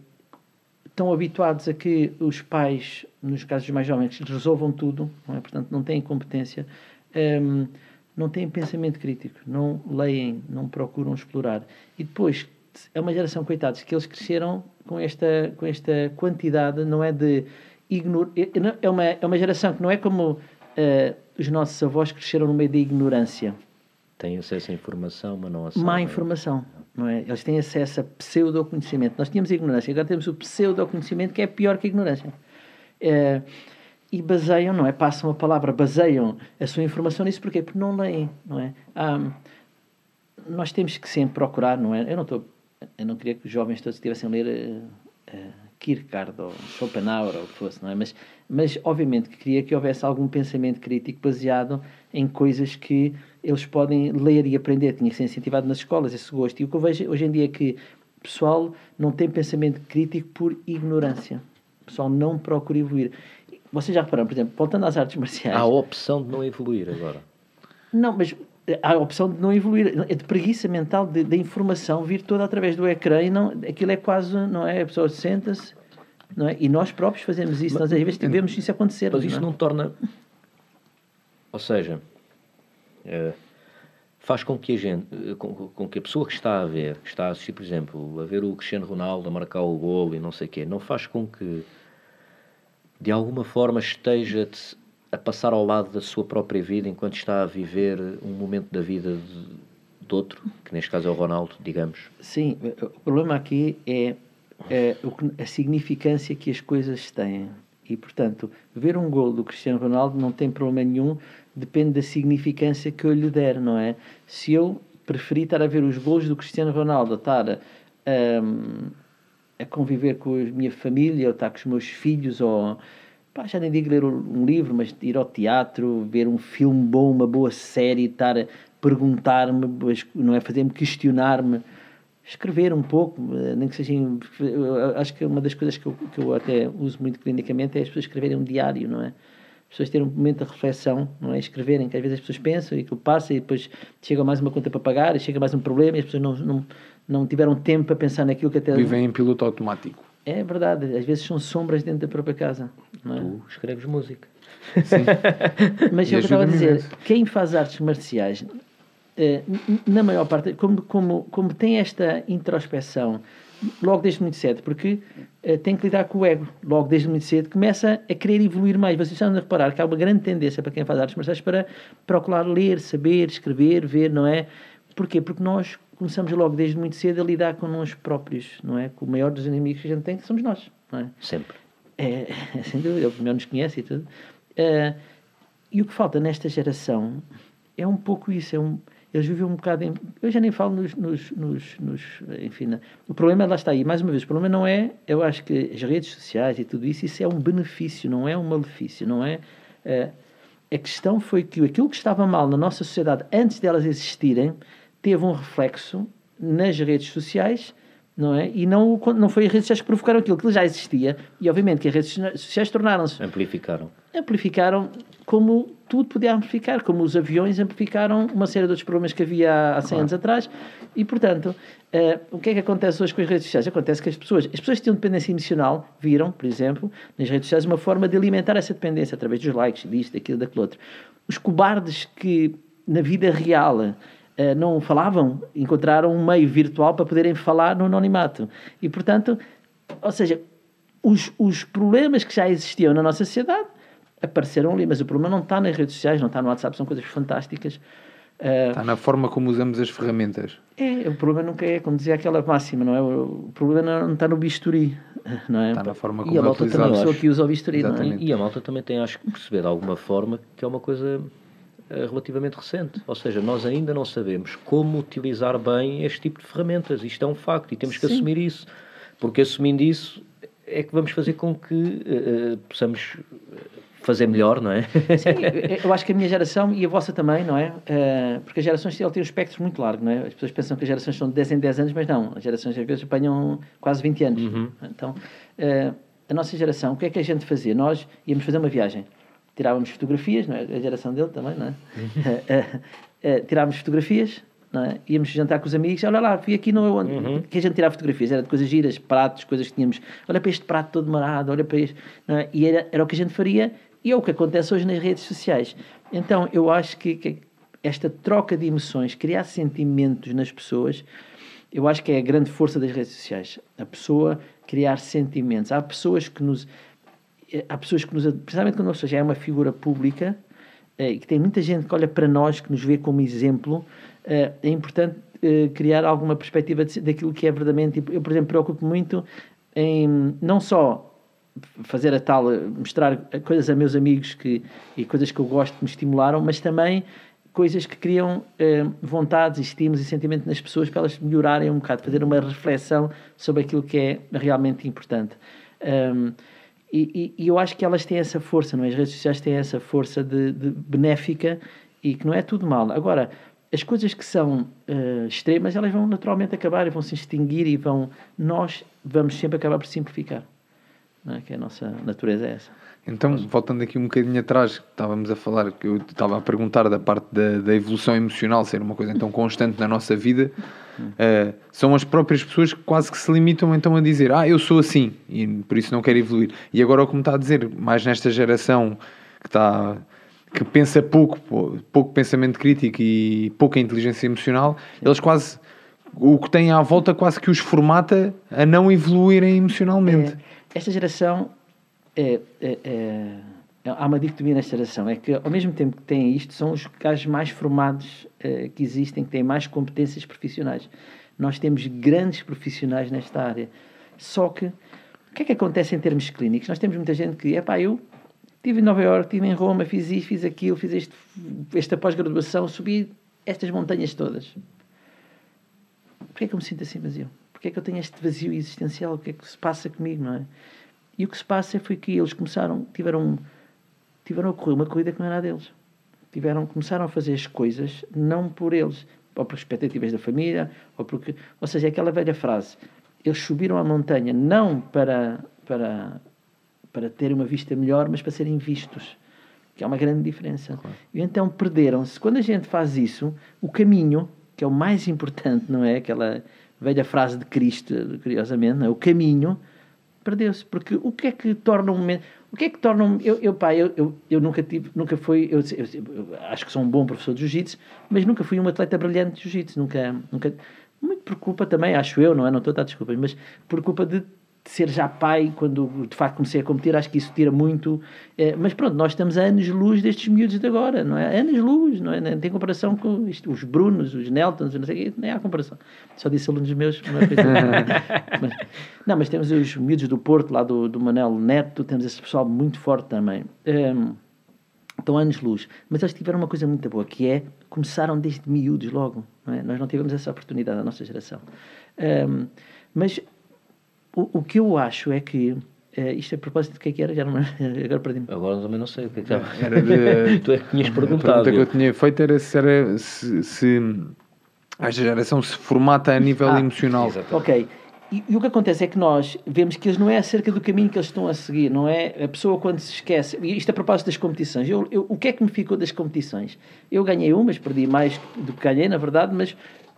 estão habituados a que os pais, nos casos mais jovens, resolvam tudo, não é? portanto, não têm competência, um, ehm, não têm pensamento crítico, não leem, não procuram explorar. E depois, é uma geração, coitados, que eles cresceram com esta, com esta quantidade, não é de ignor... É, é, uma, é uma geração que não é como uh, os nossos avós cresceram no meio da ignorância. Têm acesso à informação, mas não a Má informação, não é? Eles têm acesso a pseudo-conhecimento. Nós tínhamos a ignorância, agora temos o pseudo-conhecimento, que é pior que a ignorância. Uh, e baseiam, não é? Passam a palavra, baseiam a sua informação nisso, porquê? Porque não leem, não é? Um, nós temos que sempre procurar, não é? Eu não estou... Eu não queria que os jovens todos estivessem a ler... Uh, uh, Kierkegaard ou Schopenhauer ou o que fosse, não é? Mas, mas obviamente que queria que houvesse algum pensamento crítico baseado em coisas que eles podem ler e aprender. Tinha que ser incentivado nas escolas esse gosto. E o que eu vejo hoje em dia é que o pessoal não tem pensamento crítico por ignorância. O pessoal não procura evoluir. Vocês já repararam, por exemplo, voltando às artes marciais. Há a opção de não evoluir agora. Não, mas há a opção de não evoluir, é de preguiça mental da informação vir toda através do ecrã e não, aquilo é quase, não é? A pessoa senta-se, não é? E nós próprios fazemos isso, mas, nós às vezes vemos isso acontecer. Mas isso não, é? não torna. Ou seja, é, faz com que a gente, com, com, que a pessoa que está a ver, que está a assistir, por exemplo, a ver o Cristiano Ronaldo a marcar o golo e não sei o quê, não faz com que de alguma forma esteja a passar ao lado da sua própria vida enquanto está a viver um momento da vida de, de outro, que neste caso é o Ronaldo, digamos. Sim, o problema aqui é, é a significância que as coisas têm. E, portanto, ver um gol do Cristiano Ronaldo não tem problema nenhum, depende da significância que eu lhe der, não é? Se eu preferir estar a ver os gols do Cristiano Ronaldo, estar a, a conviver com a minha família, ou estar com os meus filhos, ou pá, já nem digo ler um livro, mas ir ao teatro, ver um filme bom, uma boa série, estar a perguntar-me, não é? Fazer-me questionar-me escrever um pouco, eh, nem que seja. Acho que uma das coisas que eu, que eu até uso muito clinicamente é as pessoas escreverem um diário, não é? As pessoas terem um momento de reflexão, não é? Escreverem, que às vezes as pessoas pensam e aquilo passa e depois chega mais uma conta para pagar e chega mais um problema e as pessoas não, não, não tiveram tempo para pensar naquilo que até. Vivem em piloto automático. É verdade, às vezes são sombras dentro da própria casa. Não é? Tu escreves música. Sim. Mas eu estava a dizer, quem faz artes marciais eh, na maior parte, como, como, como tem esta introspeção logo desde muito cedo, porque uh, tem que lidar com o ego, logo desde muito cedo, começa a querer evoluir mais. Vocês estão a reparar que há uma grande tendência para quem faz artes marciais para procurar ler, saber, escrever, ver, não é? Porquê? Porque nós começamos logo desde muito cedo a lidar com nós próprios, não é? Com o maior dos inimigos que a gente tem, que somos nós, não é? Sempre. É, sem dúvida, é o que melhor nos conhece e tudo. Uh, e o que falta nesta geração é um pouco isso, é um eles vivem um bocado em, eu já nem falo nos, nos, nos, nos enfim, né? o problema lá está aí, mais uma vez, o problema não é, eu acho que as redes sociais e tudo isso, isso é um benefício, não é um malefício, não é, é a questão foi que aquilo que estava mal na nossa sociedade antes delas existirem, teve um reflexo nas redes sociais, não é? E não, não foi as redes sociais que provocaram aquilo, que já existia, e obviamente que as redes sociais tornaram-se... Amplificaram. Amplificaram como tudo podia amplificar, como os aviões amplificaram uma série de outros problemas que havia há 100 claro. anos atrás. E, portanto, uh, o que é que acontece hoje com as redes sociais? Acontece que as pessoas, as pessoas que têm dependência emocional, viram, por exemplo, nas redes sociais, uma forma de alimentar essa dependência através dos likes, disto, daquilo, daquele outro. Os cobardes que, na vida real, uh, não falavam, encontraram um meio virtual para poderem falar no anonimato. E, portanto, ou seja, os, os problemas que já existiam na nossa sociedade apareceram ali, mas o problema não está nas redes sociais, não está no WhatsApp, são coisas fantásticas. Uh, está na forma como usamos as ferramentas. É, o problema nunca é, como dizia aquela máxima, não é? O problema não está no bisturi, não é? Está na forma como E a malta também, a pessoa que usa o bisturi, não é? E a malta também tem, acho que, perceber de alguma forma que é uma coisa eh, relativamente recente. Ou seja, nós ainda não sabemos como utilizar bem este tipo de ferramentas. Isto é um facto e temos que Sim. assumir isso. Porque assumindo isso é que vamos fazer com que uh, possamos fazer melhor, não é? Sim, eu acho que a minha geração e a vossa também, não é? Uh, porque as gerações têm um espectro muito largo, não é? As pessoas pensam que as gerações são de 10 em 10 anos, mas não. As gerações às vezes apanham quase 20 anos. Uhum. Então, uh, a nossa geração, o que é que a gente fazia? Nós íamos fazer uma viagem. Tirávamos fotografias, não é? A geração dele também, não é? Uhum. Uh, tirávamos fotografias, não é? Íamos jantar com os amigos, olha lá, fui aqui no uhum. que a gente tirava fotografias, era de coisas giras, pratos, coisas que tínhamos, olha para este prato todo marado, olha para este, não é? e era, era o que a gente faria e é o que acontece hoje nas redes sociais. Então, eu acho que, que esta troca de emoções, criar sentimentos nas pessoas, eu acho que é a grande força das redes sociais. A pessoa criar sentimentos. Há pessoas que nos. Há pessoas que nos. Principalmente quando pessoa já é uma figura pública eh, e que tem muita gente que olha para nós, que nos vê como exemplo, eh, é importante eh, criar alguma perspectiva daquilo que é verdadeiramente. Eu, por exemplo, preocupo muito em não só fazer a tal, mostrar coisas a meus amigos que, e coisas que eu gosto que me estimularam, mas também coisas que criam eh, vontades, estímulos e sentimentos nas pessoas para elas melhorarem um bocado, fazer uma reflexão sobre aquilo que é realmente importante. Um, e, e, eu acho que elas têm essa força, não é? As redes sociais têm essa força de, de benéfica e que não é tudo mal. Agora, as coisas que são uh, extremas, elas vão naturalmente acabar e vão se extinguir e vão... Nós vamos sempre acabar por simplificar é? que a nossa natureza é essa. Então, voltando aqui um bocadinho atrás, estávamos a falar, que eu estava a perguntar da parte da, da evolução emocional ser uma coisa então constante na nossa vida, uh, são as próprias pessoas que quase que se limitam então a dizer, ah, eu sou assim, e por isso não quero evoluir. E agora, como está a dizer, mais nesta geração que está que pensa pouco, pouco pensamento crítico e pouca inteligência emocional, eles quase o que têm à volta quase que os formata a não evoluírem emocionalmente. É esta geração é, é, é, há uma dicotomia nesta geração, é que ao mesmo tempo que têm isto, são os gajos mais formados é, que existem, que têm mais competências profissionais. Nós temos grandes profissionais nesta área, só que O que é que acontece em termos clínicos? Nós temos muita gente que, é pá, eu estive em Nova Iorque, estive em Roma, fiz isto, fiz aquilo, fiz este, esta pós-graduação, subi estas montanhas todas. Porquê é que eu me sinto assim vazio? Porquê é que eu tenho este vazio existencial? O que é que se passa comigo, não é? E o que se passa foi que eles começaram, tiveram, tiveram a correr uma corrida que não era deles. Tiveram, começaram a fazer as coisas não por eles, ou por expectativas da família, ou porque, ou seja, aquela velha frase, eles subiram a montanha não para, para, para terem uma vista melhor, mas para serem vistos. Que é uma grande diferença. Claro. E então perderam-se. Quando a gente faz isso, o caminho, que é o mais importante, não é? Aquela velha frase de Cristo, curiosamente, é? o caminho, perdeu-se. Porque o que é que torna um momento. O que é que torna um. Eu, eu, pá, eu, eu, eu nunca tive. Nunca fui. Eu, eu, eu, acho que sou um bom professor de jiu-jitsu, mas nunca fui um atleta brilhante de jiu-jitsu. Nunca, nunca. Muito por culpa também, acho eu, não é? Não estou a dar desculpas, mas por culpa de ser já pai, quando de facto comecei a competir, acho que isso tira muito. É, mas pronto, nós estamos a anos-luz destes miúdos de agora, não é? Anos-luz, não é? Não tem comparação com isto, os Brunos, os Neltons, não sei o quê, nem há comparação. Só disse alunos meus, não é mas, Não, mas temos os miúdos do Porto, lá do, do Manel Neto, temos esse pessoal muito forte também. Um, estão anos-luz. Mas eles tiveram uma coisa muito boa, que é começaram desde miúdos logo. Não é? Nós não tivemos essa oportunidade, a nossa geração. Um, mas o, o que eu acho é que Uh, isto a propósito do que é que era? Já não, agora perdi-me. Agora também não sei o que é que estava. Era de, tu é que tinhas perguntado. A pergunta que eu tinha feito era se, era, se, se a geração se formata a nível ah, emocional. Exatamente. Ok. E, e, o que acontece é que nós vemos que eles não é acerca do caminho que eles estão a seguir, não é? A pessoa quando se esquece. E isto a propósito das competições. Eu, eu, o que é que me ficou das competições? Eu ganhei umas, perdi mais do que ganhei, na verdade, mas,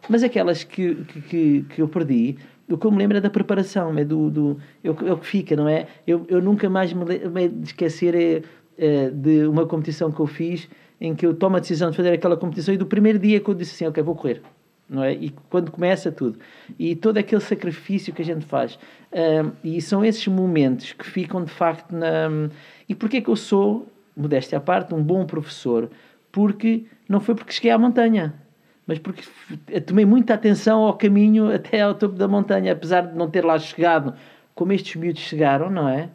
mas aquelas que, que, que eu perdi o que eu me lembro é da preparação, é do, do é, o, é o que fica, não é? Eu, eu nunca mais me de esquecer é, é, de uma competição que eu fiz em que eu tomo a decisão de fazer aquela competição e do primeiro dia que eu disse assim, ok, vou correr. Não é? E quando começa tudo. E todo aquele sacrifício que a gente faz. E são esses momentos que ficam de facto na. E porquê que eu sou, modéstia à parte, um bom professor? Porque não foi porque cheguei à montanha mas porque tomei muita atenção ao caminho até ao topo da montanha, apesar de não ter lá chegado como estes miúdos chegaram, não é?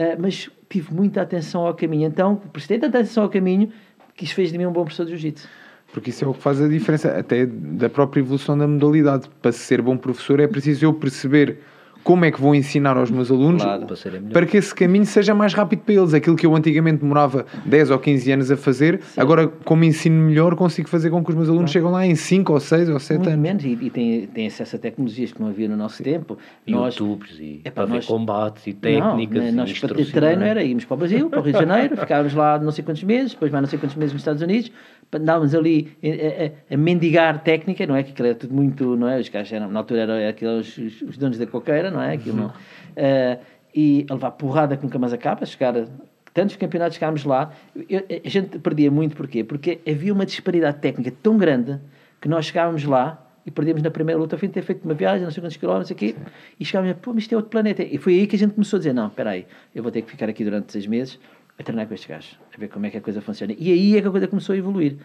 Uh, mas tive muita atenção ao caminho. Então, prestei tanta atenção ao caminho que isso fez de mim um bom professor de jiu-jitsu. Porque isso é o que faz a diferença, até da própria evolução da modalidade. Para ser bom professor é preciso eu perceber como é que vou ensinar aos meus alunos claro, para, para, que esse caminho seja mais rápido para eles. Aquilo que eu antigamente demorava 10 ou 15 anos a fazer, Sim. agora, como ensino melhor, consigo fazer com que os meus alunos claro. cheguem lá em 5 ou 6 ou 7 anos. menos, e, e têm, têm acesso a tecnologias que não havia no nosso Sim. tempo. Youtubes e é, para nós... combates e técnicas. Não, e nós para ter treino era irmos para o Brasil, para o Rio de Janeiro, ficávamos lá não sei quantos meses, depois mais não sei quantos meses nos Estados Unidos, andávamos ali a, a, a, mendigar técnica, não é? Que aquilo era tudo muito, não é? Os caras eram, na altura eram aqueles, os, os donos da coqueira, não é? Aquilo não, uh, e a levar porrada que nunca mais acaba, chegar a tantos campeonatos chegámos lá, eu, a gente perdia muito, porquê? Porque havia uma disparidade técnica tão grande que nós chegávamos lá e perdíamos na primeira luta, ao fim de ter feito uma viagem, não sei quantos quilómetros aqui, e chegávamos, pô, mas isto é outro planeta. E foi aí que a gente começou a dizer, não, espera aí, eu vou ter que ficar aqui durante seis meses a treinar com estes gajos, a ver como é que a coisa funciona. E aí é que a coisa começou a evoluir.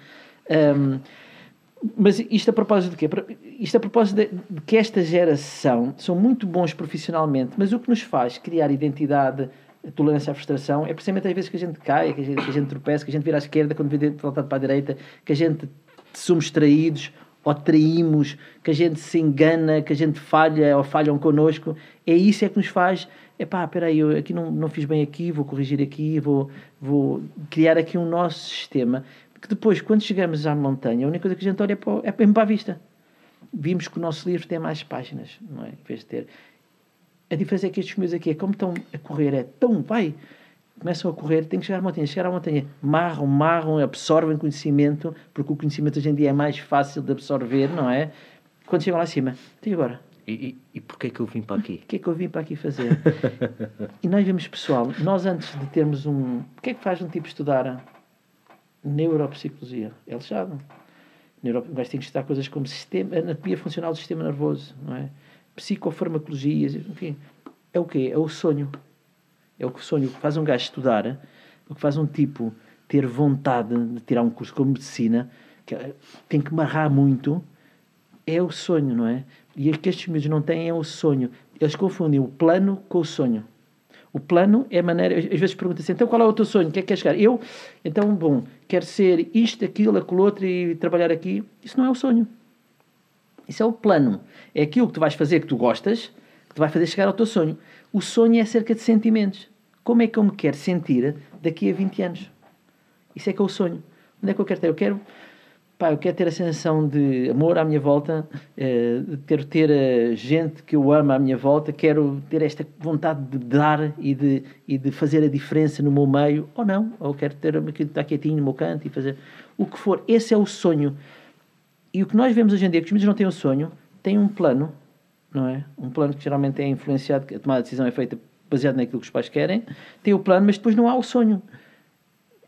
Um, mas isto a propósito de quê? Isto a propósito de, de, que esta geração são muito bons profissionalmente, mas o que nos faz criar identidade, tolerância à frustração, é precisamente às vezes que a gente cai, que a gente, que a gente tropeça, que a gente vira à esquerda quando vê voltado para a direita, que a gente somos traídos ou traímos, que a gente se engana, que a gente falha ou falham connosco. É isso é que nos faz é pá, espera aí, eu aqui não, não fiz bem aqui, vou corrigir aqui, vou, vou criar aqui um nosso sistema que depois, quando chegamos à montanha, a única coisa que a gente olha é para, é para a vista. Vimos que o nosso livro tem mais páginas, não é? Em vez de ter. A diferença é que estes meus aqui, é como estão a correr, é tão, vai, começam a correr, têm que chegar à montanha. Chegar à montanha, marram, marram, absorvem conhecimento, porque o conhecimento hoje em dia é mais fácil de absorver, não é? Quando chegam lá acima, e agora? E, e, e porquê é que eu vim para aqui? O que é que eu vim para aqui fazer? e nós vemos, pessoal, nós antes de termos um... O que é que faz um tipo estudar neuropsicologia. É lixado. Neuro... O gajo tem que estudar coisas como sistema, anatomia funcional do sistema nervoso, não é? Psicofarmacologias, enfim. É o quê? É o sonho. É o que o sonho que faz um gajo estudar, o que faz um tipo ter vontade de tirar um curso como medicina, que tem que marrar muito, é o sonho, não é? E o que estes miúdos não têm é o sonho. Eles confundem o plano com o sonho. O plano é a maneira. Às vezes pergunta-se, então qual é o teu sonho? O que é que queres chegar? Eu, então, bom, quero ser isto, aquilo, aquilo outro e trabalhar aqui. Isso não é o sonho. Isso é o plano. É aquilo que tu vais fazer que tu gostas, que te vai fazer chegar ao teu sonho. O sonho é acerca de sentimentos. Como é que eu me quero sentir daqui a 20 anos? Isso é que é o sonho. Onde é que eu quero ter? Eu quero pá, eu quero ter a sensação de amor à minha volta, eh, de ter, a gente que eu amo à minha volta, quero ter esta vontade de dar e de, e de fazer a diferença no meu meio, ou não, ou quero ter estar quietinho no meu canto e fazer o que for. Esse é o sonho. E o que nós vemos hoje em dia, que os miúdos não têm um sonho, têm um plano, não é? Um plano que geralmente é influenciado, a tomada de decisão é feita baseado naquilo que os pais querem, tem o plano, mas depois não há o sonho.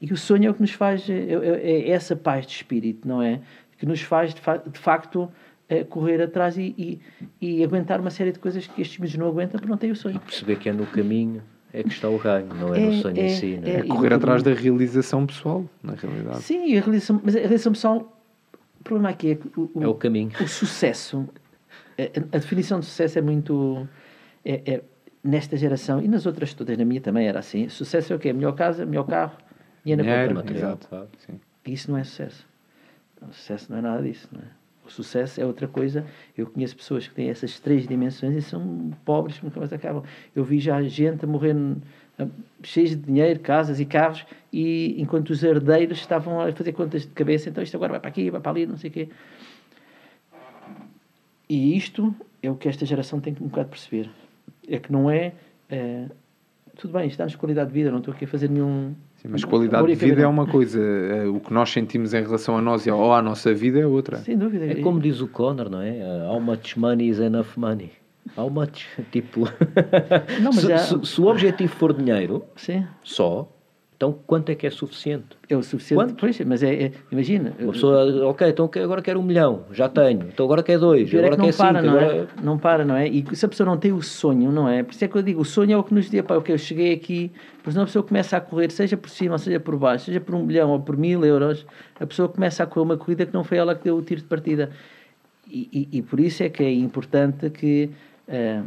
E o sonho é o que nos faz, é, é, é essa paz de espírito, não é? Que nos faz, de, fa de facto, é, correr atrás e, e, e, aguentar uma série de coisas que estes miúdos não aguentam porque não têm o sonho. E perceber que é no caminho é que está o ganho, não é, no sonho em si. Não é? é correr atrás da realização pessoal, na realidade. Sim, a realização, mas a realização pessoal, o problema aqui é que o, o, é o caminho. O sucesso, a, a definição de sucesso é muito. É, é, nesta geração e nas outras todas, na minha também era assim. Sucesso é o quê? Melhor casa, melhor carro, dinheiro na conta material. Exato, sim. Isso não é sucesso. O sucesso não é nada disso. Não é? O sucesso é outra coisa. Eu conheço pessoas que têm essas três dimensões e são pobres que nunca mais acabam. Eu vi já gente a morrer cheios de dinheiro, casas e carros, e enquanto os herdeiros estavam a fazer contas de cabeça, então isto agora vai para aqui, vai para ali, não sei o quê. E isto é o que esta geração tem que um bocado perceber é que não é, é tudo bem, está-nos qualidade de vida, não estou aqui a fazer nenhum. Sim, mas qualidade de vida é uma coisa, é, o que nós sentimos em relação a nós ou à nossa vida é outra. Sem dúvida. É como diz o Connor, não é? Uh, how much money is enough money? How much? Tipo. Não, se, já... se, se, o objetivo for dinheiro, Sim. só, então, quanto é que é suficiente? É o suficiente. Quanto? Pois, mas é, é imagina. Uma pessoa, ok, então agora quero um milhão, já tenho. Então agora quer dois, agora é que não para, cinco. Não, agora... é? não para, não é? E se a pessoa não tem o sonho, não é? Por isso é que eu digo, o sonho é o que nos diz, pá, ok, eu cheguei aqui, por senão a pessoa começa a correr, seja por cima, seja por baixo, seja por um milhão ou por mil euros, a pessoa começa a correr uma corrida que não foi ela que deu o tiro de partida. E, e, e por isso é que é importante que uh,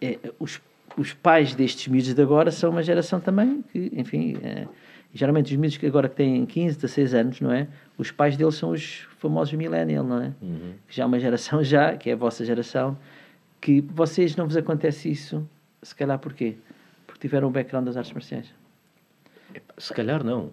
é, os, os pais destes miúdos de agora são uma geração também que, enfim... Uh, geralmente os miúdos que agora que têm 15, 16 anos, não é? Os pais deles são os famosos millennials, não é? Uhum. Já uma geração já, que é a vossa geração, que vocês não vos acontece isso, se calhar porquê? Porque tiveram o background das artes marciais. Se calhar não.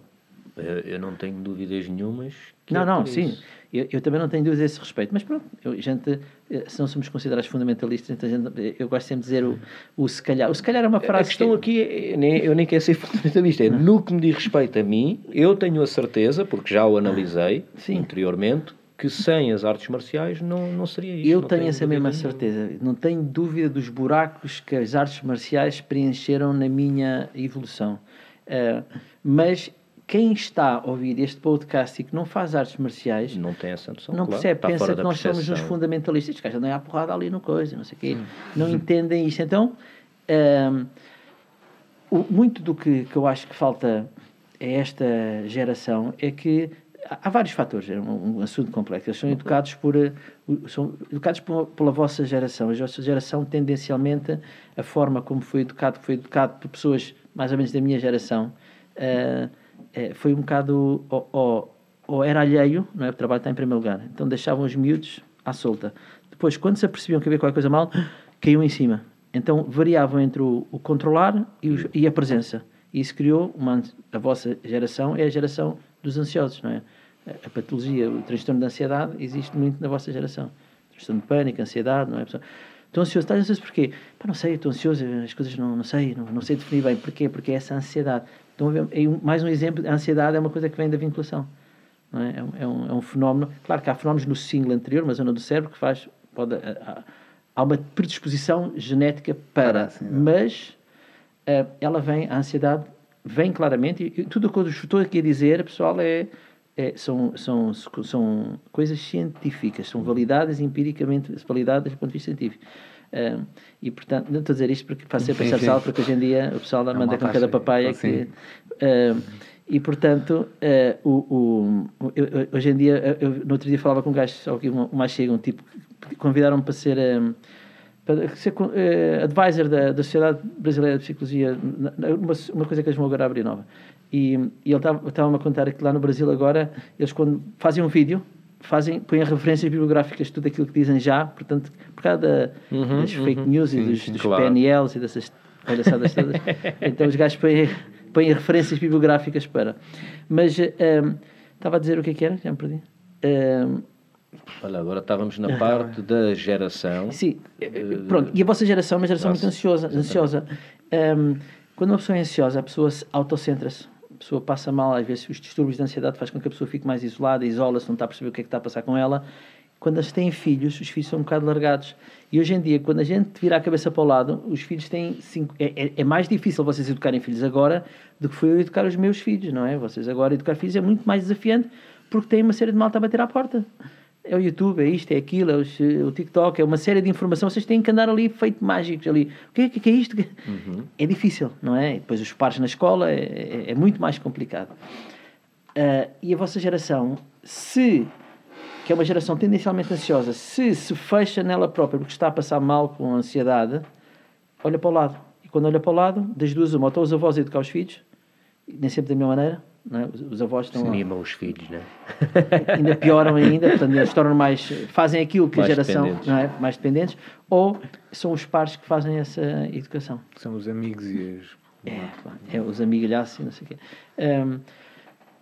Eu não tenho dúvidas nenhumas. não, é não, sim. Eu, eu, também não tenho dúvidas a esse respeito. Mas pronto, eu, gente, eh, se não somos considerados fundamentalistas, então gente, eu gosto sempre de dizer o, o se calhar. O se calhar é uma frase. A questão que... aqui, é, nem, eu nem quero ser fundamentalista, é no que me diz respeito a mim, eu tenho a certeza, porque já o analisei sim. anteriormente, que sem as artes marciais não, não seria isso. Eu tenho essa mesma certeza. Não tenho dúvida dos buracos que as artes marciais preencheram na minha evolução. Uh, mas quem está a ouvir este podcast e que não faz artes marciais não tem essa noção, não claro, percebe, pensa que nós somos uns fundamentalistas, estes gajos andam à porrada ali no coisa, não sei o quê, hum. não entendem isto. Então, um, o, muito do que, que eu acho que falta a esta geração é que há vários fatores, é um, um assunto complexo. Eles são educados por são educados por, pela vossa geração. A vossa geração tendencialmente a forma como foi educado foi educado por pessoas mais ou menos da minha geração. Uh, é, foi um bocado. Ou, ou, ou, era alheio, não é? O trabalho está em primeiro lugar. Então deixavam os miúdos à solta. Depois, quando se apercebiam que havia qualquer coisa mal, caíam em cima. Então variavam entre o, o controlar e, e, a presença. E isso criou uma. A vossa geração é a geração dos ansiosos, não é? A patologia, o transtorno de ansiedade existe muito na vossa geração. Transtorno de pânico, ansiedade, não é? Estou ansioso, estás ansioso porquê? Pá, não sei, estou ansioso, as coisas não, não sei, não, não sei definir bem. Porquê? Porque é essa ansiedade. Então, mais um exemplo, a ansiedade é uma coisa que vem da vinculação. É? É, um, é, um, é um fenómeno, claro que há fenómenos no símbolo anterior, uma zona do cérebro que faz, pode, há, há uma predisposição genética para, mas uh, ela vem, a ansiedade vem claramente, e tudo o que eu estou aqui a dizer, pessoal, é, é, são, são, são coisas científicas, são validadas empiricamente, validadas do ponto de vista científico. E portanto, não estou a dizer isto porque faço sempre essa sala, porque hoje em dia o pessoal é manda com cada papaya que. E portanto, uh, o, o, eu, hoje em dia, eu, no outro dia falava com um gajo, um, mais chega, um tipo, convidaram-me para ser. Um, para ser uh, advisor da, da Sociedade Brasileira de Psicologia, uma, uma coisa que eles vão agora abrir nova. E, e ele estava-me a contar que lá no Brasil agora, eles quando fazem um vídeo, fazem, põem referências bibliográficas tudo aquilo que dizem já, portanto, por causa da, uhum, das fake uhum. news sim, e dos, sim, dos claro. PNLs e dessas palhaçadas todas, então os gajos põem, põem referências bibliográficas para. Mas um, ehm, estava a dizer o que é que era? Já me perdi. Um, ehm, Olha, agora estávamos na parte da geração. Sim, pronto. E a vossa geração é uma geração Nossa, muito ansiosa. ansiosa. Um, ehm, quando uma pessoa é ansiosa, a pessoa autocentra-se a pessoa passa mal, às vezes os distúrbios de ansiedade faz com que a pessoa fique mais isolada, isola-se, não está a perceber o que é que está a passar com ela. Quando eles têm filhos, os filhos são um bocado largados. E hoje em dia, quando a gente vira a cabeça para o lado, os filhos têm cinco. É, é, é mais difícil vocês educarem filhos agora do que foi eu educar os meus filhos, não é? Vocês agora educar filhos é muito mais desafiante porque têm uma série de malta a bater à porta é o YouTube, é isto, é aquilo, é o, o, TikTok, é uma série de informação. Vocês têm que andar ali feito mágicos ali. O que é, que é isto? Uhum. É difícil, não é? E depois os pares na escola é, é, é muito mais complicado. Uh, e a vossa geração, se que é uma geração tendencialmente ansiosa, se se fecha nela própria porque está a passar mal com ansiedade, olha para o lado. E quando olha para o lado, das duas, uma, ou estão os avós a educar os filhos, nem sempre da mesma maneira, é? Os, os, avós estão. Mimam os filhos, né? ainda pioram ainda, portanto, eles tornam mais. fazem aquilo que mais a geração. Dependentes. Não é? Mais dependentes. Ou são os pares que fazem essa educação. São os amigos e os. É, é os amigalhaços e não sei o quê. Um,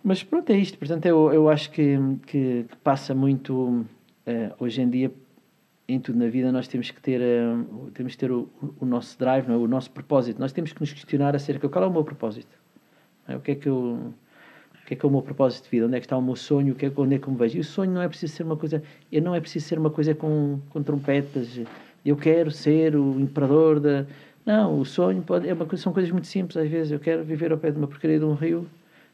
mas pronto, é isto. Portanto, eu, eu acho que, que, que passa muito. Uh, hoje em dia, em tudo na vida, nós temos que ter, uh, temos que ter o, o nosso drive, é? o nosso propósito. Nós temos que nos questionar acerca de qual é o meu propósito. É? O que é que eu que é que é o meu propósito de vida, onde é que está o meu sonho, que é, onde é que eu me vejo. E o sonho não é preciso ser uma coisa, eu não é preciso ser uma coisa com, com trompetas, eu quero ser o imperador da... Não, o sonho pode, é uma coisa, são coisas muito simples. Às vezes, eu quero viver ao pé de uma porcaria de um rio,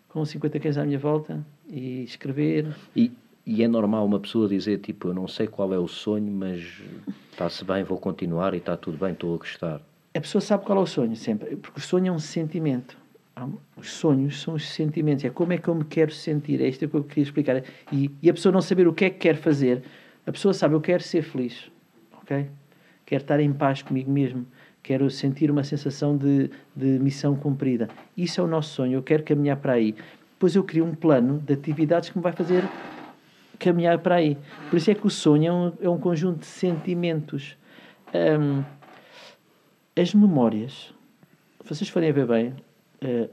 com 50 cães à minha volta, e escrever... E, e é normal uma pessoa dizer, tipo, eu não sei qual é o sonho, mas está-se bem, vou continuar e está tudo bem, estou a gostar. A pessoa sabe qual é o sonho, sempre, porque o sonho é um sentimento os sonhos são os sentimentos, é como é que eu me quero sentir, é isto que eu queria explicar. E, e a pessoa não saber o que é que quer fazer, a pessoa sabe, eu quero ser feliz, ok? Quero estar em paz comigo mesmo, quero sentir uma sensação de, de missão cumprida. Isso é o nosso sonho, eu quero caminhar para aí. Depois eu crio um plano de atividades que me vai fazer caminhar para aí. Por isso é que o sonho é um, é um conjunto de sentimentos. Um, as memórias, se vocês forem a ver bem,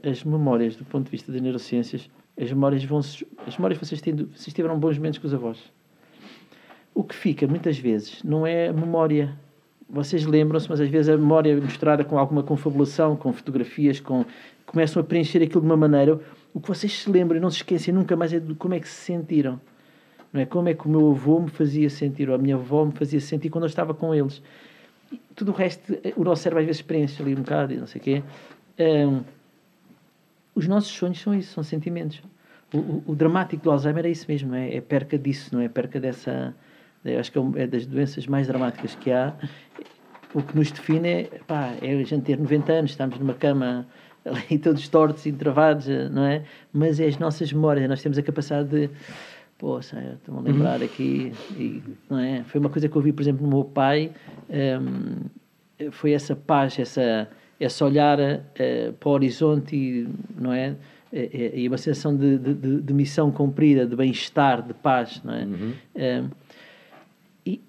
as memórias do ponto de vista das neurociências, as memórias vão as memórias vocês vocês tiveram bons momentos com os avós. O que fica muitas vezes não é a memória. Vocês lembram-se, mas às vezes a memória misturada com alguma confabulação, com fotografias, com começam a preencher aquilo de uma maneira. O que vocês se lembram e não se esquecem nunca mais é de como é que se sentiram. Não é? Como é que o meu avô me fazia sentir, ou a minha avó me fazia sentir quando eu estava com eles. E tudo o resto, o nosso cérebro às vezes preenche ali um bocado e não sei o quê. Um, os nossos sonhos são isso, são sentimentos. O, o, o dramático do Alzheimer é isso mesmo, é, é perca disso, não é? Perca dessa. É, acho que é, é das doenças mais dramáticas que há. O que nos define é, pá, é a gente ter 90 anos, estamos numa cama ali todos tortos e travados, não é? Mas é as nossas memórias, nós temos a capacidade de. Poxa, estou-me a lembrar uhum. aqui, e, não é? Foi uma coisa que eu vi, por exemplo, no meu pai, um, foi essa paz, essa esse olhar uh, para o horizonte, não é? E, e uma sensação de, de, de, missão cumprida, de bem-estar, de paz, não é? Uhum. Uh, e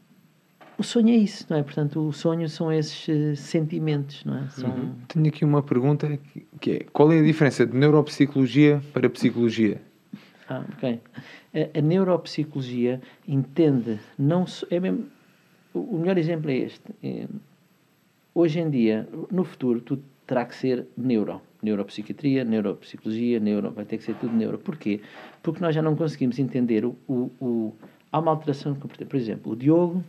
o sonho é isso, não é? Portanto, o sonho são esses sentimentos, não é? São... Uhum. Tenho aqui uma pergunta que é, qual é a diferença de neuropsicologia para psicologia? Ah, ok. A, a neuropsicologia entende, não é mesmo, o melhor exemplo é este, é, hoje em dia, no futuro, tudo terá que ser neuro. Neuropsiquiatria, neuropsicologia, neuro, vai ter que ser tudo neuro. Porquê? Porque nós já não conseguimos entender o. o, o há uma alteração. Por exemplo, o Diogo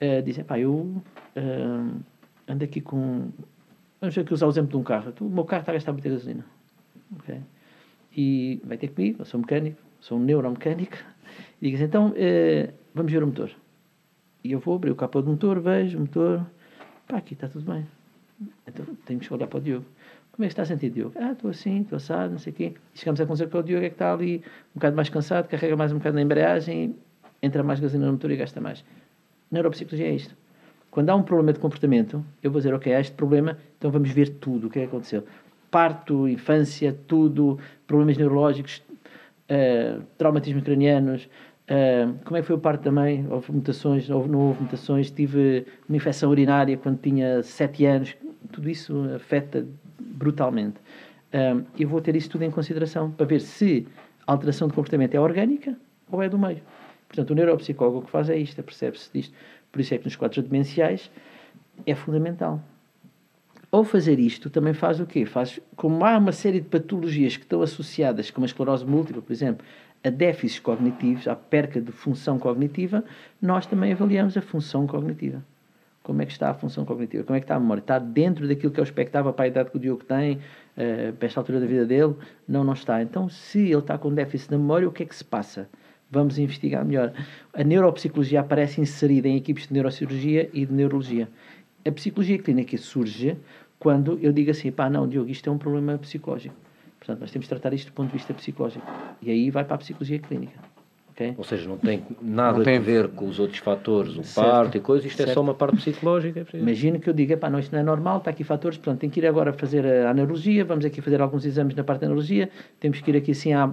uh, diz: pá, eu uh, ando aqui com. Vamos aqui usar o exemplo de um carro. O meu carro está a gastar muita gasolina. Okay? E vai ter comigo, eu sou mecânico, sou um neuromecânico. E diz: então, uh, vamos ver o motor. E eu vou abrir o capô do motor, vejo o motor Pá, aqui está tudo bem. Então temos que olhar para o Diogo. Como é que está a sentir, Diogo? Ah, estou assim, estou assado, não sei o quê. E chegamos a concluir que o Diogo é que está ali um bocado mais cansado, carrega mais um bocado na embreagem, entra mais gasolina no motor e gasta mais. Neuropsicologia é isto. Quando há um problema de comportamento, eu vou dizer, ok, há este problema, então vamos ver tudo, o que é que aconteceu. Parto, infância, tudo, problemas neurológicos, uh, traumatismos cranianos, uh, como é que foi o parto da mãe? Houve mutações, houve, não houve mutações, tive uma infecção urinária quando tinha 7 anos, tudo isso afeta brutalmente. Uh, eu vou ter isso tudo em consideração para ver se a alteração de comportamento é orgânica ou é do meio. Portanto, o neuropsicólogo o que faz é isto, percebe-se disto. Por isso é que nos quadros demenciais é fundamental. Ao fazer isto, também faz o quê? Faz, como há uma série de patologias que estão associadas, como a esclerose múltipla, por exemplo, a déficits cognitivos, à perca de função cognitiva, nós também avaliamos a função cognitiva. Como é que está a função cognitiva? Como é que está a memória? Está dentro daquilo que o expectável para a idade que o Diogo tem, uh, para esta altura da vida dele? Não, não está. Então, se ele está com déficit na memória, o que é que se passa? Vamos investigar melhor. A neuropsicologia aparece inserida em equipes de neurocirurgia e de neurologia. A psicologia clínica surge quando eu digo assim, pá, não, Diogo, isto é um problema psicológico. Portanto, nós temos de tratar isto do ponto de vista psicológico. E aí vai para a psicologia clínica. Okay? Ou seja, não tem nada não tem... a ver com os outros fatores, o certo. parto e coisas, isto certo. é só uma parte psicológica. É Imagino que eu diga, pá, não, isto não é normal, está aqui fatores, portanto, tem que ir agora fazer a neurologia, vamos aqui fazer alguns exames na parte da neurologia, temos que ir aqui assim à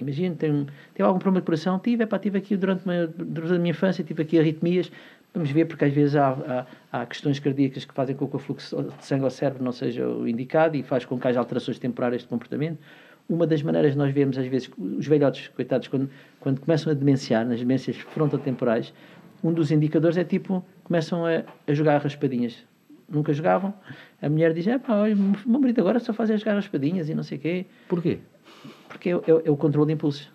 Imagina, tem, tem algum problema de coração? Tive, epá, tive aqui durante, uma, durante a minha infância, tive aqui arritmias. Vamos ver, porque às vezes há, há, há, questões cardíacas que fazem com que o fluxo de sangue ao cérebro não seja o indicado e faz com que haja alterações temporárias de comportamento. Uma das maneiras de nós vermos, às vezes, os velhotes, coitados, quando, quando começam a demenciar, nas demências frontotemporais, um dos indicadores é tipo, começam a, a jogar raspadinhas. Nunca jogavam. A mulher diz: é pá, o meu marido agora só faz é jogar raspadinhas e não sei o quê. Porquê? Porque é, é, é, o controle de impulsos.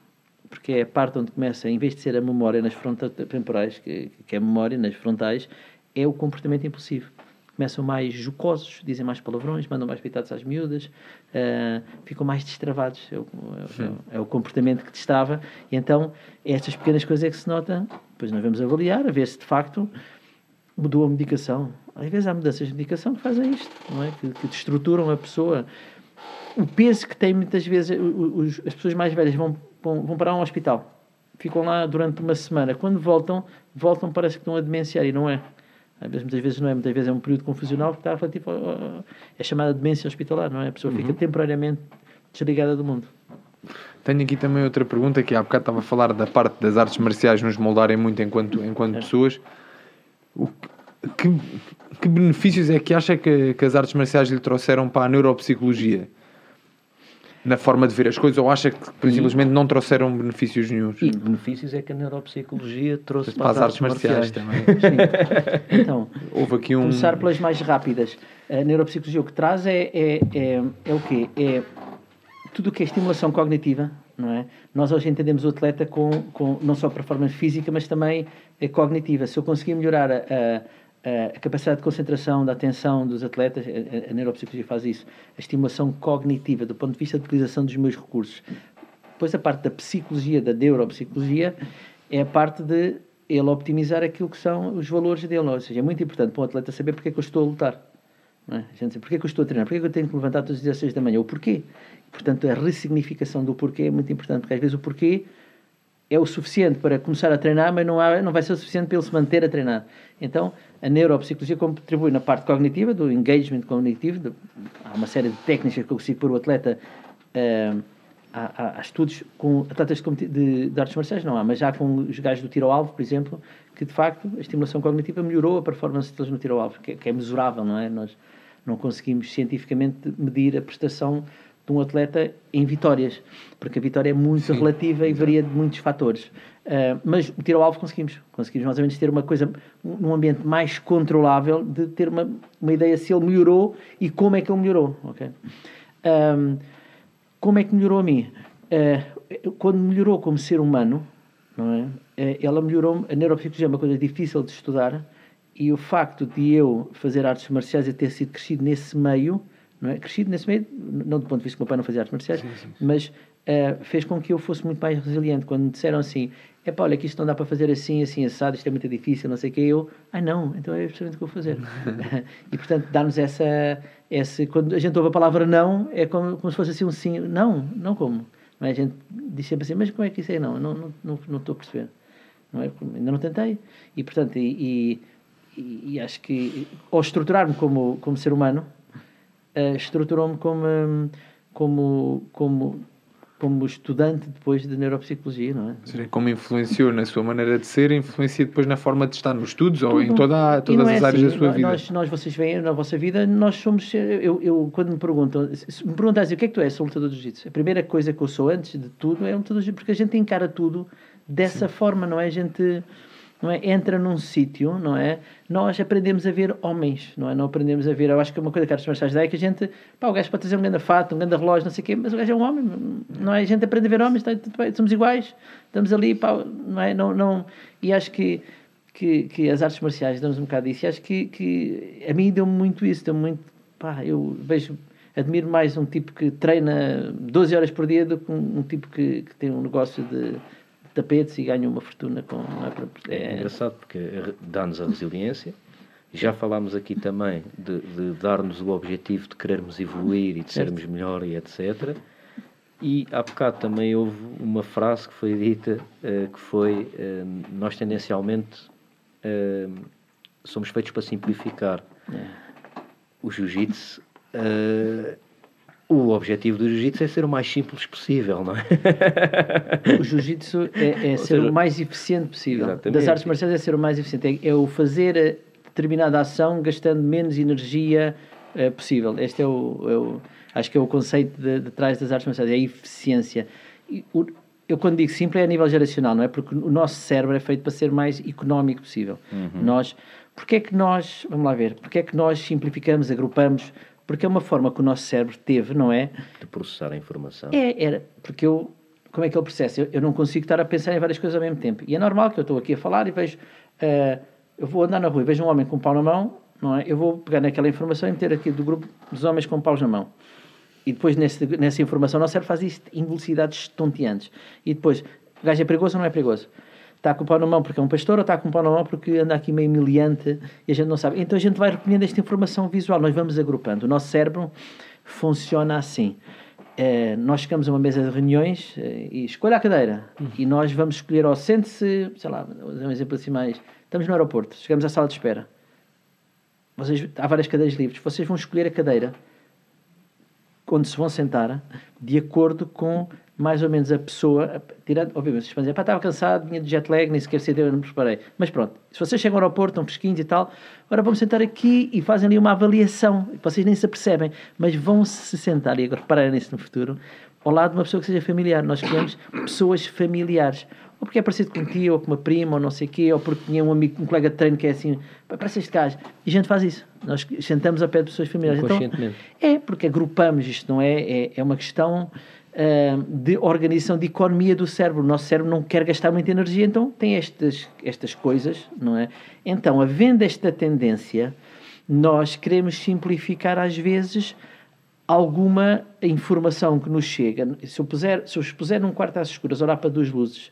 Porque é a parte onde começa, em vez de ser a memória nas frontais temporais, que, que é a memória nas frontais, é o comportamento impulsivo. Começam mais jocosos, dizem mais palavrões, mandam mais pitados às miúdas, uh, ficam mais destravados. É o, é, é o, comportamento que destrava. E então, estas pequenas coisas é que se nota, depois nós vamos avaliar, a ver se de facto mudou a medicação. Às vezes há mudanças de medicação que fazem isto, não é? Que, que destruturam a pessoa o peso que tem muitas vezes os, as pessoas mais velhas vão, vão, vão para um hospital. Ficam lá durante uma semana. Quando voltam voltam parece que estão a demenciar e não é. Muitas vezes não é. Muitas vezes é um período confusional que está tipo é chamada demência hospitalar não é? A pessoa fica uhum. temporariamente desligada do mundo. Tenho aqui também outra pergunta que há bocado estava a falar da parte das artes marciais nos moldarem muito enquanto enquanto é. pessoas. O que, que benefícios é que acha que, que as artes marciais lhe trouxeram para a neuropsicologia na forma de ver as coisas ou acha que simplesmente não trouxeram benefícios nenhums? E benefícios é que a neuropsicologia trouxe para, para as artes marciais, marciais também. Então, Houve aqui um... começar pelas mais rápidas. A neuropsicologia o que traz é, é, é, é o quê? É tudo o que é estimulação cognitiva, não é? Nós hoje entendemos o atleta com, com não só performance física, mas também é cognitiva. Se eu conseguir melhorar a, a a capacidade de concentração, da atenção dos atletas, a, a neuropsicologia faz isso, a estimulação cognitiva, do ponto de vista de utilização dos meus recursos. Depois a parte da psicologia, da neuropsicologia, é a parte de ele optimizar aquilo que são os valores dele. Ou seja, é muito importante para um atleta saber porque é que eu estou a lutar. Não é? A gente diz, porque é que eu estou a treinar? Porque é que eu tenho que levantar todos os dias às 6 da manhã? O porquê? Portanto, a ressignificação do porquê é muito importante, porque às vezes o porquê é o suficiente para começar a treinar, mas não, há, não vai ser o suficiente para ele se manter a treinar. Então, a neuropsicologia contribui na parte cognitiva, do engagement cognitivo, de, há uma série de técnicas que eu consigo pôr o atleta. Uh, há, há, estudos com atletas de, de, de, artes marciais, não há, mas já com os gajos do tiro ao alvo, por exemplo, que de facto a estimulação cognitiva melhorou a performance deles no tiro ao alvo, que, que é mesurável, não é? Nós não conseguimos cientificamente medir a prestação de um atleta em vitórias, porque a vitória é muito Sim, relativa e varia de muitos fatores. Uh, mas o tiro ao alvo conseguimos. Conseguimos mais ou menos ter uma coisa, num ambiente mais controlável, de ter uma, uma ideia se ele melhorou e como é que ele melhorou. Okay? Um, como é que melhorou a mim? Uh, quando melhorou como ser humano, não é? Uh, ela melhorou. A neuropsicologia é uma coisa difícil de estudar e o facto de eu fazer artes marciais e ter sido crescido nesse meio não é? Crescido nesse meio, não do ponto de vista que o meu pai não fazia artes marciais, sim, sim, sim. mas uh, fez com que eu fosse muito mais resiliente. Quando me disseram assim, é pá, olha que isto não dá para fazer assim, assim, assado, isto é muito difícil, não sei o que, eu, ah não, então é precisamente o que eu vou fazer. e portanto, dá-nos essa, essa, quando a gente ouve a palavra não, é como, como se fosse assim um sim, não, não como. Não é? A gente diz sempre assim, mas como é que isso é não? Não, não, não, não estou a perceber. Não é? Ainda não tentei. E portanto, e, e e, acho que, ao estruturar-me como, como ser humano, uh, estruturou-me como, como, como, como estudante depois de neuropsicologia, não é? Seja, como influenciou na sua maneira de ser, influencia depois na forma de estar nos estudos ou em toda, todas é as áreas assim, da sua vida. Nós, nós, vocês veem na vossa vida, nós somos. Eu, eu quando me perguntam, se me perguntam assim, o que é que tu és, sou lutador de jiu-jitsu? A primeira coisa que eu sou antes de tudo é lutador de jiu-jitsu, porque a gente encara tudo dessa Sim. forma, não é? A gente não é? entra num sítio, não é? Nós aprendemos a ver homens, não é? Não aprendemos a ver. Eu acho que uma coisa que as marciais dá é que a gente, pá, o gajo pode trazer um grande fato, um grande relógio, não sei o quê, mas o gajo é um homem, não é? A gente aprende a ver homens, tá, somos iguais, estamos ali, pá, não é? Não, não, e acho que, que, que as artes marciais dão-nos um bocado disso, e acho que, que a mim deu-me muito isso, deu-me muito, pá, eu vejo admiro mais um tipo que treina 12 horas por dia do que um, um tipo que, que tem um negócio de tapetes e ganham uma fortuna com. É, é engraçado porque dá-nos a resiliência. Já falámos aqui também de, de dar-nos o objetivo de querermos evoluir e de sermos certo. melhor e etc. E há bocado também houve uma frase que foi dita uh, que foi uh, nós tendencialmente uh, somos feitos para simplificar. É. O jiu-jitsu o objetivo do jiu-jitsu é ser o mais simples possível, não é? O jiu-jitsu é, é ser seja, o mais eficiente possível. Exatamente. Das artes marciais é ser o mais eficiente. É, é o fazer determinada ação gastando menos energia é, possível. Este é o, é o, acho que é o conceito de, de trás das artes marciais, é a eficiência. E, o, eu quando digo simples é a nível geracional, não é? Porque o nosso cérebro é feito para ser mais económico possível. Uhum. Nós, porque é que nós, vamos lá ver, porque é que nós simplificamos, agrupamos porque é uma forma que o nosso cérebro teve, não é? De processar a informação. É, era. Porque eu. Como é que ele processa? Eu, eu não consigo estar a pensar em várias coisas ao mesmo tempo. E é normal que eu estou aqui a falar e vejo. Uh, eu vou andar na rua e vejo um homem com um pau na mão, não é? Eu vou pegar naquela informação e meter aqui do grupo dos homens com paus na mão. E depois, nesse, nessa informação, o nosso cérebro faz isto em velocidades estonteantes. E depois, o gajo é perigoso ou não é perigoso? Está com o pau na mão porque é um pastor ou está com o pau na mão porque anda aqui meio miliante e a gente não sabe. Então a gente vai recolhendo esta informação visual, nós vamos agrupando. O nosso cérebro funciona assim. É, nós chegamos a uma mesa de reuniões é, e escolha a cadeira uhum. e nós vamos escolher, ou sente-se, sei lá, um exemplo assim mais. Estamos no aeroporto, chegamos à sala de espera. Vocês, há várias cadeiras livres. Vocês vão escolher a cadeira onde se vão sentar de acordo com mais ou menos a pessoa, tirando, obviamente, vocês podem dizer, estava cansado, vinha de jet lag, nem sequer sei, eu não me preparei. Mas pronto, se vocês chegam ao aeroporto, estão fresquinhos e tal, agora vamos sentar aqui e fazem ali uma avaliação, vocês nem se apercebem, mas vão se sentar, e agora repararem nisso no futuro, ao lado de uma pessoa que seja familiar. Nós queremos pessoas familiares. Ou porque é parecido com um tio, ou com uma prima, ou não sei o quê, ou porque tinha um amigo, um colega de treino que é assim, parece este gajo. E a gente faz isso. Nós sentamos a pé de pessoas familiares. Então, é, porque agrupamos isto, não é? É, é uma questão de organização de economia do cérebro. O nosso cérebro não quer gastar muita energia, então tem estas, estas coisas, não é? Então, havendo esta tendência, nós queremos simplificar às vezes alguma informação que nos chega. Se eu, puser, se eu puser num quarto às escuras, olhar para duas luzes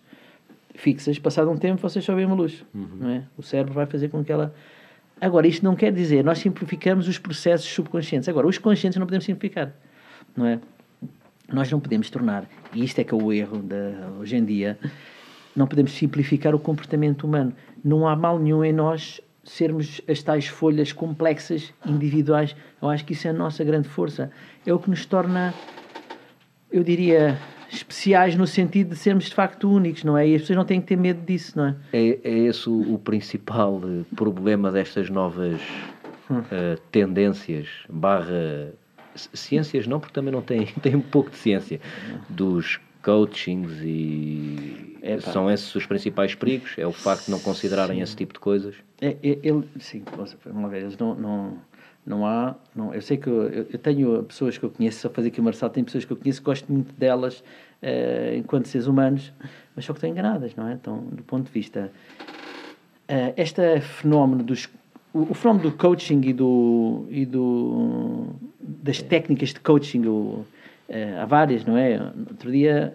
fixas, passado um tempo vocês só veem uma luz, uhum. não é? O cérebro vai fazer com que ela... Agora, isto não quer dizer, nós simplificamos os processos subconscientes. Agora, os conscientes não podemos simplificar, não é? Nós não podemos tornar, e isto é que é o erro de, hoje em dia, não podemos simplificar o comportamento humano. Não há mal nenhum em nós sermos as tais folhas complexas, individuais. Eu acho que isso é a nossa grande força. É o que nos torna, eu diria, especiais no sentido de sermos de facto únicos, não é? E as pessoas não têm que ter medo disso, não é? É, é esse o, o principal eh, problema destas novas hum. uh, tendências barra ciências não, porque também não tem, tem um pouco de ciência dos coachings e é, são esses os principais perigos, é o facto de não considerarem sim. esse tipo de coisas. É, é, ele, sim, vamos ver, eles não, não, não há, não, eu sei que eu, eu, tenho pessoas que eu conheço, só fazer aqui o Marçal, tem pessoas que eu conheço, gosto muito delas uh, enquanto seres humanos, mas só que estão enganadas, não é? Então, do ponto de vista, uh, este fenómeno dos o, o fenómeno do coaching e, do, e do, das técnicas de coaching, o, uh, há várias, não é? Outro dia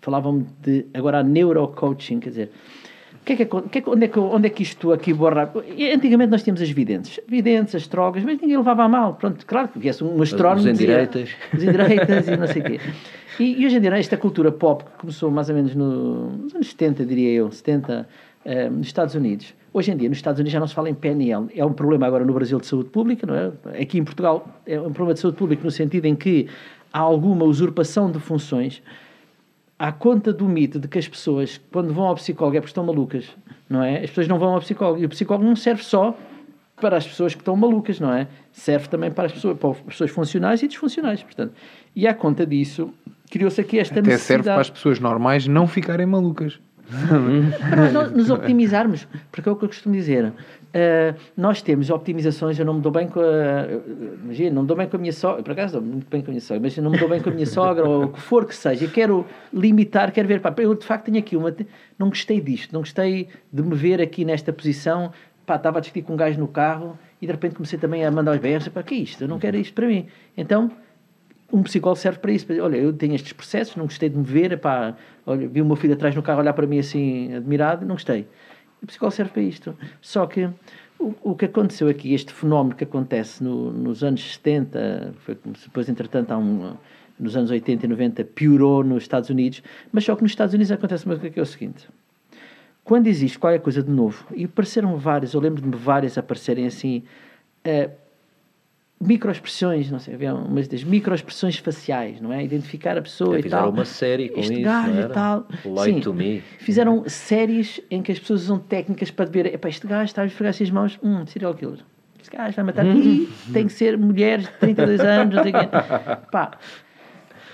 falavam de agora neurocoaching, quer dizer, que é que, que é, onde, é que, onde é que isto aqui borra? Antigamente nós tínhamos as videntes, videntes, astrólogas, mas ninguém levava a mal. Pronto, claro que viesse um astrónomo. Os endireitas. Os endireitas e não sei o quê. E, e, hoje em dia, esta cultura pop, que começou mais ou menos no, nos anos 70, diria eu, 70, eh, nos Estados Unidos. Hoje em dia, nos Estados Unidos já não se fala em PNL. É um problema agora no Brasil de saúde pública, não é? Aqui em Portugal é um problema de saúde pública no sentido em que há alguma usurpação de funções à conta do mito de que as pessoas, quando vão ao psicólogo, é porque estão malucas, não é? As pessoas não vão ao psicólogo. E o psicólogo não serve só para as pessoas que estão malucas, não é? Serve também para as pessoas, para as pessoas funcionais e disfuncionais, portanto. E à conta disso, criou-se aqui esta Até necessidade... serve para as pessoas normais não ficarem malucas. Para nós nos optimizarmos, porque é o que eu costumo dizer. Uh, nós temos optimizações, eu não me dou bem com a. Imagina, não me dou bem com a minha sogra, por acaso muito bem com a minha sogra, mas eu não me dou bem com a minha sogra, ou o que for que seja, quero limitar, quero ver, pá, eu de facto tenho aqui uma. Não gostei disto, não gostei de me ver aqui nesta posição, pá, estava a discutir com um gajo no carro e de repente comecei também a mandar os berros, pá, que é isto? Eu não quero isto para mim. Então, um psicólogo serve para isso. Olha, eu tenho estes processos, não gostei de me ver, pá, olha, vi o meu filho atrás no carro olhar para mim assim, admirado, não gostei. O psicólogo serve para isto. Só que o, o que aconteceu aqui, este fenómeno que acontece no, nos anos 70, foi, depois, entretanto, há um, nos anos 80 e 90, piorou nos Estados Unidos, mas só que nos Estados Unidos acontece uma coisa que é o seguinte. Quando existe qualquer coisa de novo, e apareceram vários, eu lembro-me várias aparecerem assim, uh, microexpressões, não sei, havia umas das microexpressões faciais, não é? Identificar a pessoa É, e fizeram tal. uma série com este isso, gajo e tal. Lie Sim, to me. Fizeram séries em que as pessoas usam técnicas para ver, epá, este gajo está a esfregar-se as mãos, hum, serial killer. Este gajo vai matar e tem que ser mulheres de 32 anos, não sei o quê. Pá,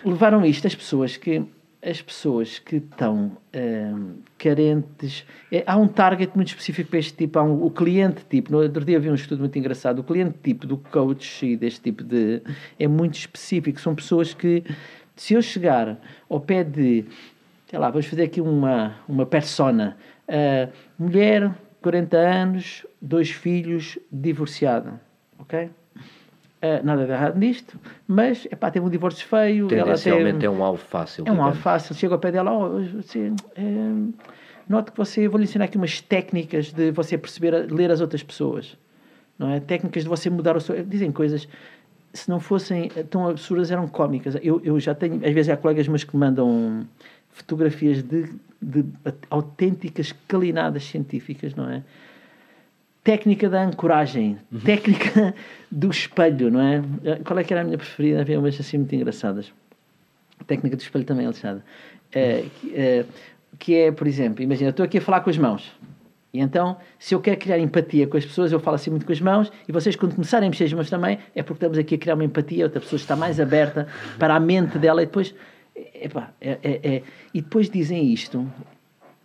levaram isto as pessoas que as pessoas que estão hum, carentes é, há um target muito específico para este tipo há um, o cliente tipo no outro dia havia um estudo muito engraçado o cliente tipo do coach e deste tipo de é muito específico são pessoas que se eu chegar ao pé de sei lá vamos fazer aqui uma uma persona ah, mulher 40 anos dois filhos divorciada ok Uh, nada de errado nisto, mas epá, teve um divórcio feio. ela Tendencialmente teve, é um alvo fácil. é um alvo fácil. Chega ao pé dela, oh, você, é, note que você, vou lhe ensinar aqui umas técnicas de você perceber, ler as outras pessoas, não é? Técnicas de você mudar o seu. Dizem coisas, se não fossem tão absurdas, eram cómicas. Eu, eu já tenho, às vezes há colegas meus que mandam fotografias de, de autênticas calinadas científicas, não é? Técnica da ancoragem, técnica do espelho, não é? Qual é que era a minha preferida? Havia umas assim muito engraçadas. Técnica do espelho também lixada. É, que, é, que é, por exemplo, imagina, eu estou aqui a falar com as mãos. E então, se eu quero criar empatia com as pessoas, eu falo assim muito com as mãos, e vocês, quando começarem a mexer as mãos também, é porque estamos aqui a criar uma empatia, outra pessoa está mais aberta para a mente dela, e depois, epá, é, é, é, e depois dizem isto,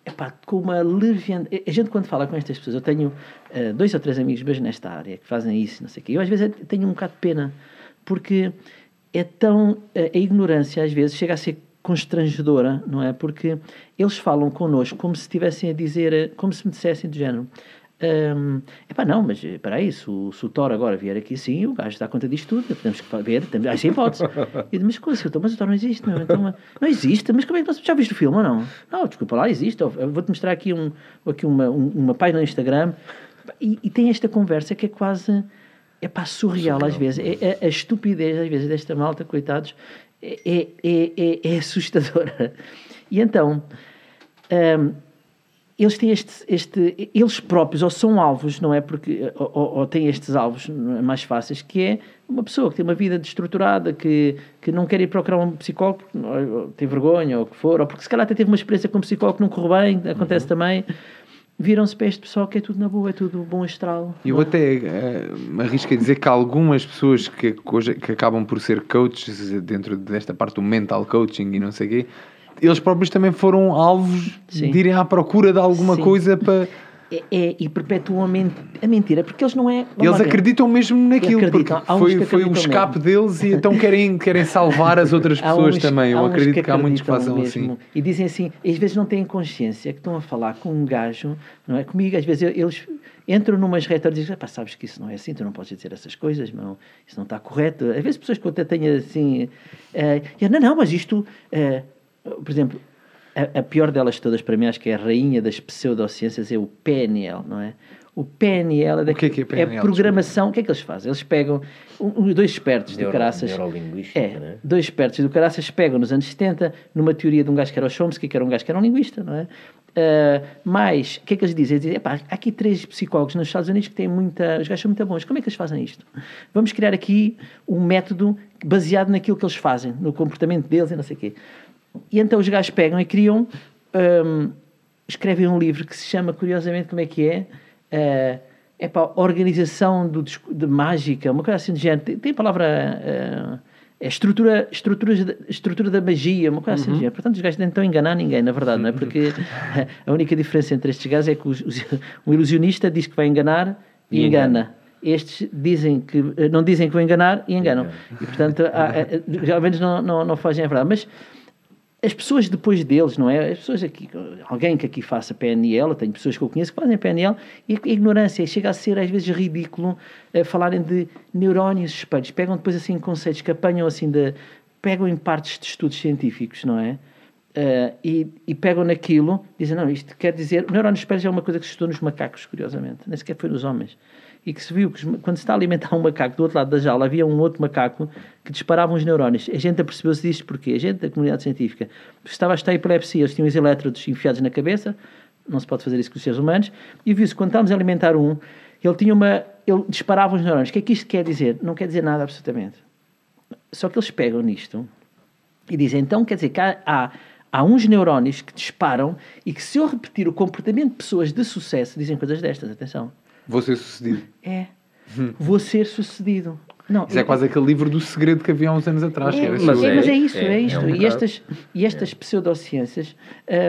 epá, com uma leviandade. A gente, quando fala com estas pessoas, eu tenho uh, dois ou três amigos meus nesta área que fazem isso, não sei o quê. Eu, às vezes, tenho um bocado de pena, porque é tão. Uh, a ignorância, às vezes, chega a ser constrangedora, não é? Porque eles falam connosco como se estivessem a dizer, como se me dissessem do género. Um, epá, não, mas espera aí, se o, se o Thor agora vier aqui, sim, o gajo dá conta disto tudo, temos que ver, temos, há essa hipótese. Eu, mas como assim, mas o Thor não existe, não, então, não existe, mas como é que já viste o filme ou não? Não, desculpa lá, existe, vou-te mostrar aqui, um, aqui uma, um, uma página no Instagram e, e, tem esta conversa que é quase, é pá, surreal, surreal. às vezes, é, é, a estupidez às vezes desta malta, coitados, é, é, é assustadora. E então... Um, eles têm este, este, eles próprios ou são alvos, não é? Porque ou, ou, têm estes alvos mais fáceis, que é uma pessoa que tem uma vida destruturada, que, que não quer ir procurar um psicólogo, ou, tem vergonha ou o que for, ou porque se calhar até teve uma experiência com um psicólogo que não correu bem, acontece uhum. também. Viram-se para este pessoal que é tudo na boa, é tudo bom astral. Eu até uh, arrisco a dizer que algumas pessoas que, que acabam por ser coaches dentro desta parte do mental coaching e não sei o quê, eles próprios também foram alvos Sim. de irem à procura de alguma Sim. coisa para. É, é, e perpetuam a, ment a mentira, porque eles não é. Eles acreditam mesmo naquilo, acreditam. porque foi, foi o escape mesmo. deles e então querem, querem salvar as outras pessoas uns, também. Eu acredito que, que há muitos que façam mesmo. assim. E dizem assim, às vezes não têm consciência que estão a falar com um gajo, não é? Comigo, às vezes eles entram numas retórias e dizem, pá, sabes que isso não é assim, tu não podes dizer essas coisas, não, isso não está correto. Às vezes pessoas que eu até tenho assim, uh, eu, não, não, mas isto. Uh, por exemplo, a, a, pior delas todas para mim, acho que é a rainha das pseudociências, é o PNL, não é? O PNL é, da, o que é, que é, PNL, é programação. O que é que eles fazem? Eles pegam um, dois espertos Neuro, do caraças. É, né? dois espertos do caraças pegam nos anos 70 numa teoria de um gajo que era o Chomsky, que era um gajo que era um linguista, não é? Uh, mas, o que é que eles dizem? Eles dizem, epá, há aqui três psicólogos nos Estados Unidos que têm muita... Os gajos são muito bons. Como é que eles fazem isto? Vamos criar aqui um método baseado naquilo que eles fazem, no comportamento deles e não sei o quê. E então os gajos pegam e criam... Um, escrevem um livro que se chama, curiosamente, como é que é? Uh, é para a organização do, de mágica, uma coisa assim de género. Tem, tem a palavra... Uh, é estrutura, estrutura, estrutura da magia, uma coisa assim. Uhum. Portanto, os gajos não estão a enganar ninguém, na verdade, não é? Porque a única diferença entre estes gajos é que os, os, um ilusionista diz que vai enganar e, e engana. engana. Estes dizem que não dizem que vão enganar e enganam. E, portanto, há, há, menos não, não, não fazem a verdade. Mas as pessoas depois deles, não é? As pessoas aqui, alguém que aqui faça PNL, tenho pessoas que eu conheço que fazem PNL, e a ignorância chega a ser às vezes ridículo uh, falarem de neurónios espelhos. Pegam depois assim conceitos que apanham assim de. pegam em partes de estudos científicos, não é? Uh, e, e, pegam naquilo, dizem, não, isto quer dizer. Neurónios espelhos é uma coisa que se estudou nos macacos, curiosamente, nem sequer foi nos homens e que se viu que quando se está a alimentar um macaco do outro lado da jaula havia um outro macaco que disparava uns neurónios. A gente apercebeu-se disto porque a gente da comunidade científica estava a estar epilepsia, eles tinham os elétrodos enfiados na cabeça, não se pode fazer isso com os seres humanos, e viu-se quando estávamos a alimentar um, ele tinha uma. ele disparava uns neurónios. O que é que isto quer dizer? Não quer dizer nada absolutamente. Só que eles pegam nisto e dizem, então quer dizer que há, há há uns neurónios que disparam e que se eu repetir o comportamento de pessoas de sucesso dizem coisas destas, atenção. Vou ser sucedido. É. Vou ser sucedido. Não, isso é, é quase aquele livro do segredo que havia há uns anos atrás. É, mas, é, mas é isso, é, é isto. Um e, estas, e estas pseudociências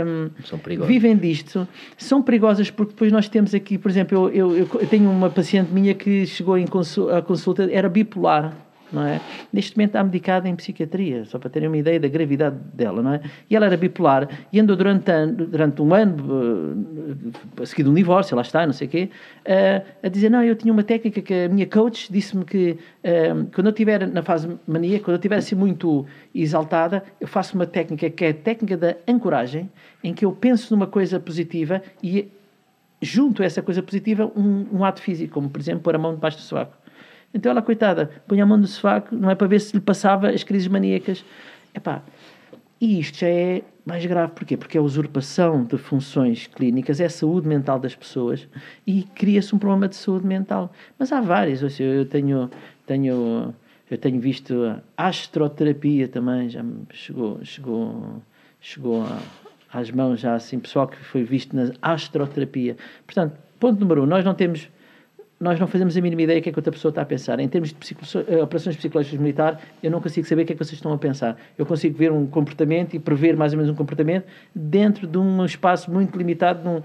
um, vivem disto, são perigosas porque depois nós temos aqui, por exemplo, eu, eu, eu tenho uma paciente minha que chegou em consulta, a consulta, era bipolar não é? Neste momento está medicada em psiquiatria, só para terem uma ideia da gravidade dela, não é? E ela era bipolar e andou durante, durante um ano, a seguir de um divórcio, lá está, não sei o quê, a dizer, não, eu tinha uma técnica que a minha coach disse-me que quando eu estiver na fase mania, quando eu estiver assim muito exaltada, eu faço uma técnica que é a técnica da ancoragem, em que eu penso numa coisa positiva e junto a essa coisa positiva um, um ato físico, como por exemplo pôr a mão debaixo do sovaco. Então ela, coitada, punha a mão no sofá, não é para ver se lhe passava as crises maníacas. Epá, e isto já é mais grave. Porquê? Porque a usurpação de funções clínicas, é a saúde mental das pessoas e cria-se um problema de saúde mental. Mas há várias. Ou seja, eu tenho, tenho, eu tenho visto a astroterapia também, já chegou, chegou, chegou às mãos já assim, pessoal que foi visto na astroterapia. Portanto, ponto número um, nós não temos nós não fazemos a mínima ideia do que é que outra pessoa está a pensar. Em termos de psico eh, operações psicológicas militar, eu não consigo saber o que é que vocês estão a pensar. Eu consigo ver um comportamento e prever mais ou menos um comportamento dentro de um espaço muito limitado, num,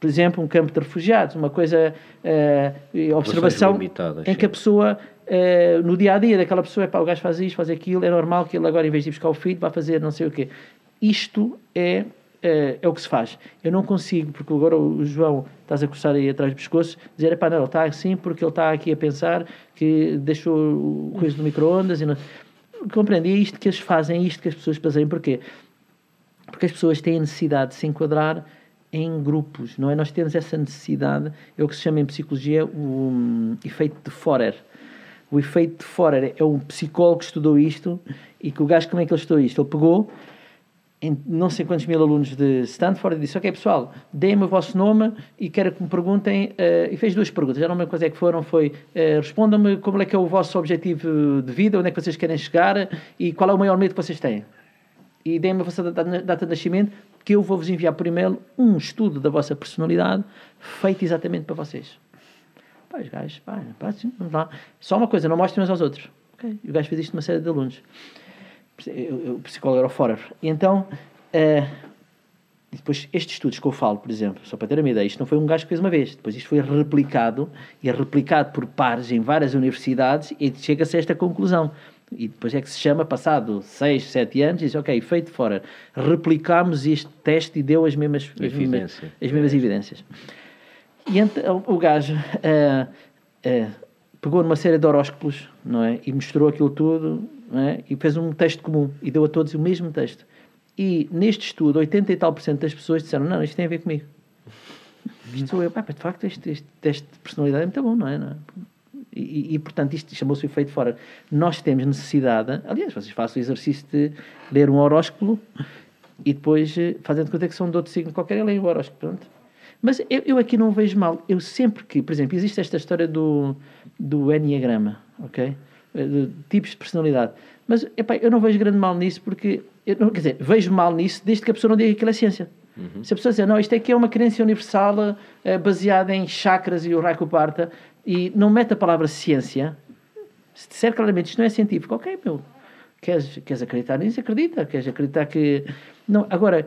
por exemplo, um campo de refugiados, uma coisa, uh, observação em que a pessoa, uh, no dia a dia daquela pessoa, é pá, o gajo faz isto, faz aquilo, é normal que ele agora, em vez de ir buscar o filho, vai fazer não sei o quê. Isto é é, é, o que se faz. Eu não consigo, porque agora o João estás a coçar aí atrás do pescoço, dizer, pá, não, ele está assim porque ele está aqui a pensar que deixou o coisa do micro-ondas e não... Compreende? E é isto que eles fazem, é isto que as pessoas fazem. Porquê? Porque as pessoas têm a necessidade de se enquadrar em grupos, não é? Nós temos essa necessidade, é o que se chama em psicologia o um, efeito de Forer. O efeito de Forer é um psicólogo que estudou isto e que o gajo, como é que ele estudou isto? Ele pegou em não sei quantos mil alunos de Stanford e disse: Ok, pessoal, deem-me o vosso nome e quero que me perguntem. Uh, e fez duas perguntas. Já não me coisa é que foram: foi uh, respondam-me como é que é o vosso objetivo de vida, onde é que vocês querem chegar e qual é o maior medo que vocês têm. E deem-me a vossa data de nascimento, que eu vou-vos enviar por e-mail um estudo da vossa personalidade feito exatamente para vocês. Pá, os gajos, pá, pá, vamos lá. Só uma coisa, não mostrem uns aos outros. Okay? E o gajo fez isto numa série de alunos o psicólogo era o Forer. E então, uh, depois, estes estudos que eu falo, por exemplo, só para ter uma ideia, isto não foi um gajo que fez uma vez, depois isto foi replicado, e é replicado por pares em várias universidades, e chega-se a esta conclusão. E depois é que se chama, passado 6, 7 anos, e diz, ok, feito fora, replicámos este teste e deu as mesmas, as mesmas, as mesmas evidências. E então, o gajo uh, uh, pegou numa série de horóscopos, não é? E mostrou aquilo tudo, é? e fez um texto comum e deu a todos o mesmo texto. E neste estudo, 80 e tal por cento das pessoas disseram: Não, isto tem a ver comigo. Isto sou eu. Pá, de facto, este, este teste de personalidade é muito bom, não é? Não é? E, e, portanto, isto chamou-se o efeito fora. Nós temos necessidade, aliás, vocês façam o exercício de ler um horóscopo e depois eh, fazem de conta que são de outro signo qualquer leem o horóscopo, pronto. Mas eu, eu aqui não vejo mal. Eu sempre que, por exemplo, existe esta história do, do Enneagrama, ok? Eh, De tipos de personalidade. Mas, epá, eu não vejo grande mal nisso porque, eu não, quer dizer, vejo mal nisso desde que a pessoa não diga que aquilo é ciência. Se a pessoa dizer, não, isto aqui é uma crença universal eh, baseada em chakras e o Raiko Parta e não mete a palavra ciência, se disser claramente isto não é científico, ok, meu, queres, queres acreditar nisso? Acredita, queres acreditar que. Não, agora,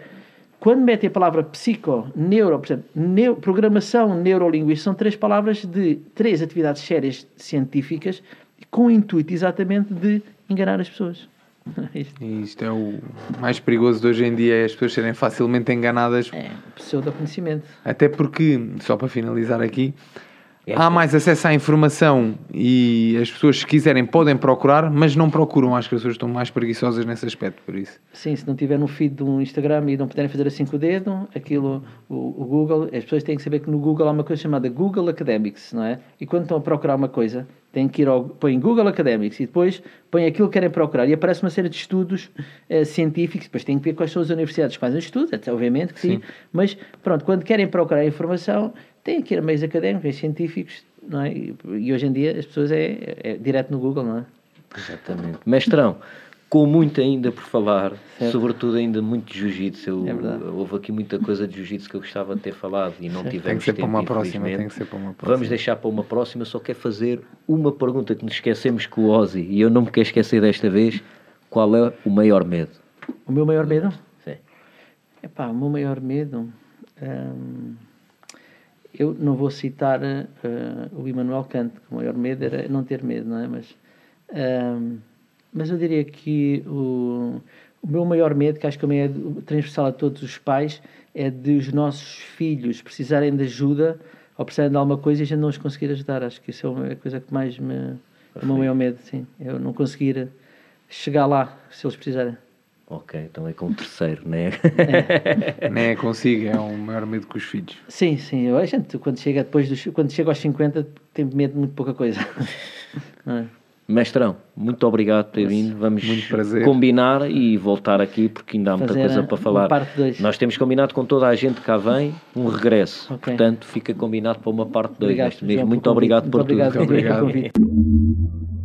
quando mete a palavra psico, neuro, portanto, neu, programação, neurolinguística, são três palavras de três atividades sérias científicas com o intuito exatamente de enganar as pessoas. Isto isto é o mais perigoso de hoje em dia, é as pessoas serem facilmente enganadas. é pseudo-conhecimento. Até porque, só para finalizar aqui, há mais acesso à informação e as pessoas, se quiserem, podem procurar, mas não procuram. Acho que as pessoas estão mais preguiçosas nesse aspecto, por isso. Sim, se não tiver no feed do Instagram e não puderem fazer assim com o dedo, aquilo, o, o Google, as pessoas têm que saber que no Google há uma coisa chamada Google Academics, não é? E quando estão a procurar uma coisa, têm que ir ao, põem Google Academics e depois põem aquilo que querem procurar e aparece uma série de estudos eh, científicos, depois têm que ver quais são as universidades que fazem estudos, obviamente que sim. mas pronto, quando querem procurar informação, têm que ir a meios académicos, meios científicos, não é? E, hoje em dia as pessoas é, é, direto no Google, não é? Exatamente. Mestrão, com muito ainda por falar, Certo. sobretudo ainda muito de jiu-jitsu. Eu- É. Houve aqui muita coisa de jiu-jitsu que eu gostava de ter falado e não Certo. tivemos Tem que ser para tempo, uma próxima, tem que ser para uma próxima. Vamos deixar para uma próxima, só quero fazer uma pergunta que nos esquecemos com o Ozzy e eu não me quero esquecer desta vez. Qual é o maior medo? O meu maior medo? Sim. Epá, o meu maior medo. hum, eu não vou citar eh, o Immanuel Kant, que o maior medo era não ter medo, não é? Mas, hum, mas eu diria que o, o meu maior medo, que acho que também é transversal a todos os pais, é de os nossos filhos precisarem de ajuda ou precisarem de alguma coisa e a gente não os conseguir ajudar. Acho que isso é uma coisa que mais me. É o meu maior medo, sim. Eu não conseguir chegar lá se eles precisarem. Ok, então é com o terceiro, né? Nem é consigo, é um maior medo que os filhos. Sim, sim. Eu, a gente, quando chega, depois dos, quando chega aos 50, tem medo de muito pouca coisa. Não é? Mestrão, muito obrigado por ter vindo. Vamos Muito prazer. combinar e voltar aqui porque ainda há muita Fazer coisa a- para falar. parte dois. Nós temos combinado com toda a gente que cá vem um regresso. Ok. Portanto, fica combinado para uma parte 2 Obrigado, neste mês. Muito obrigado Muito por obrigado tudo. pelo Obrigado. convite.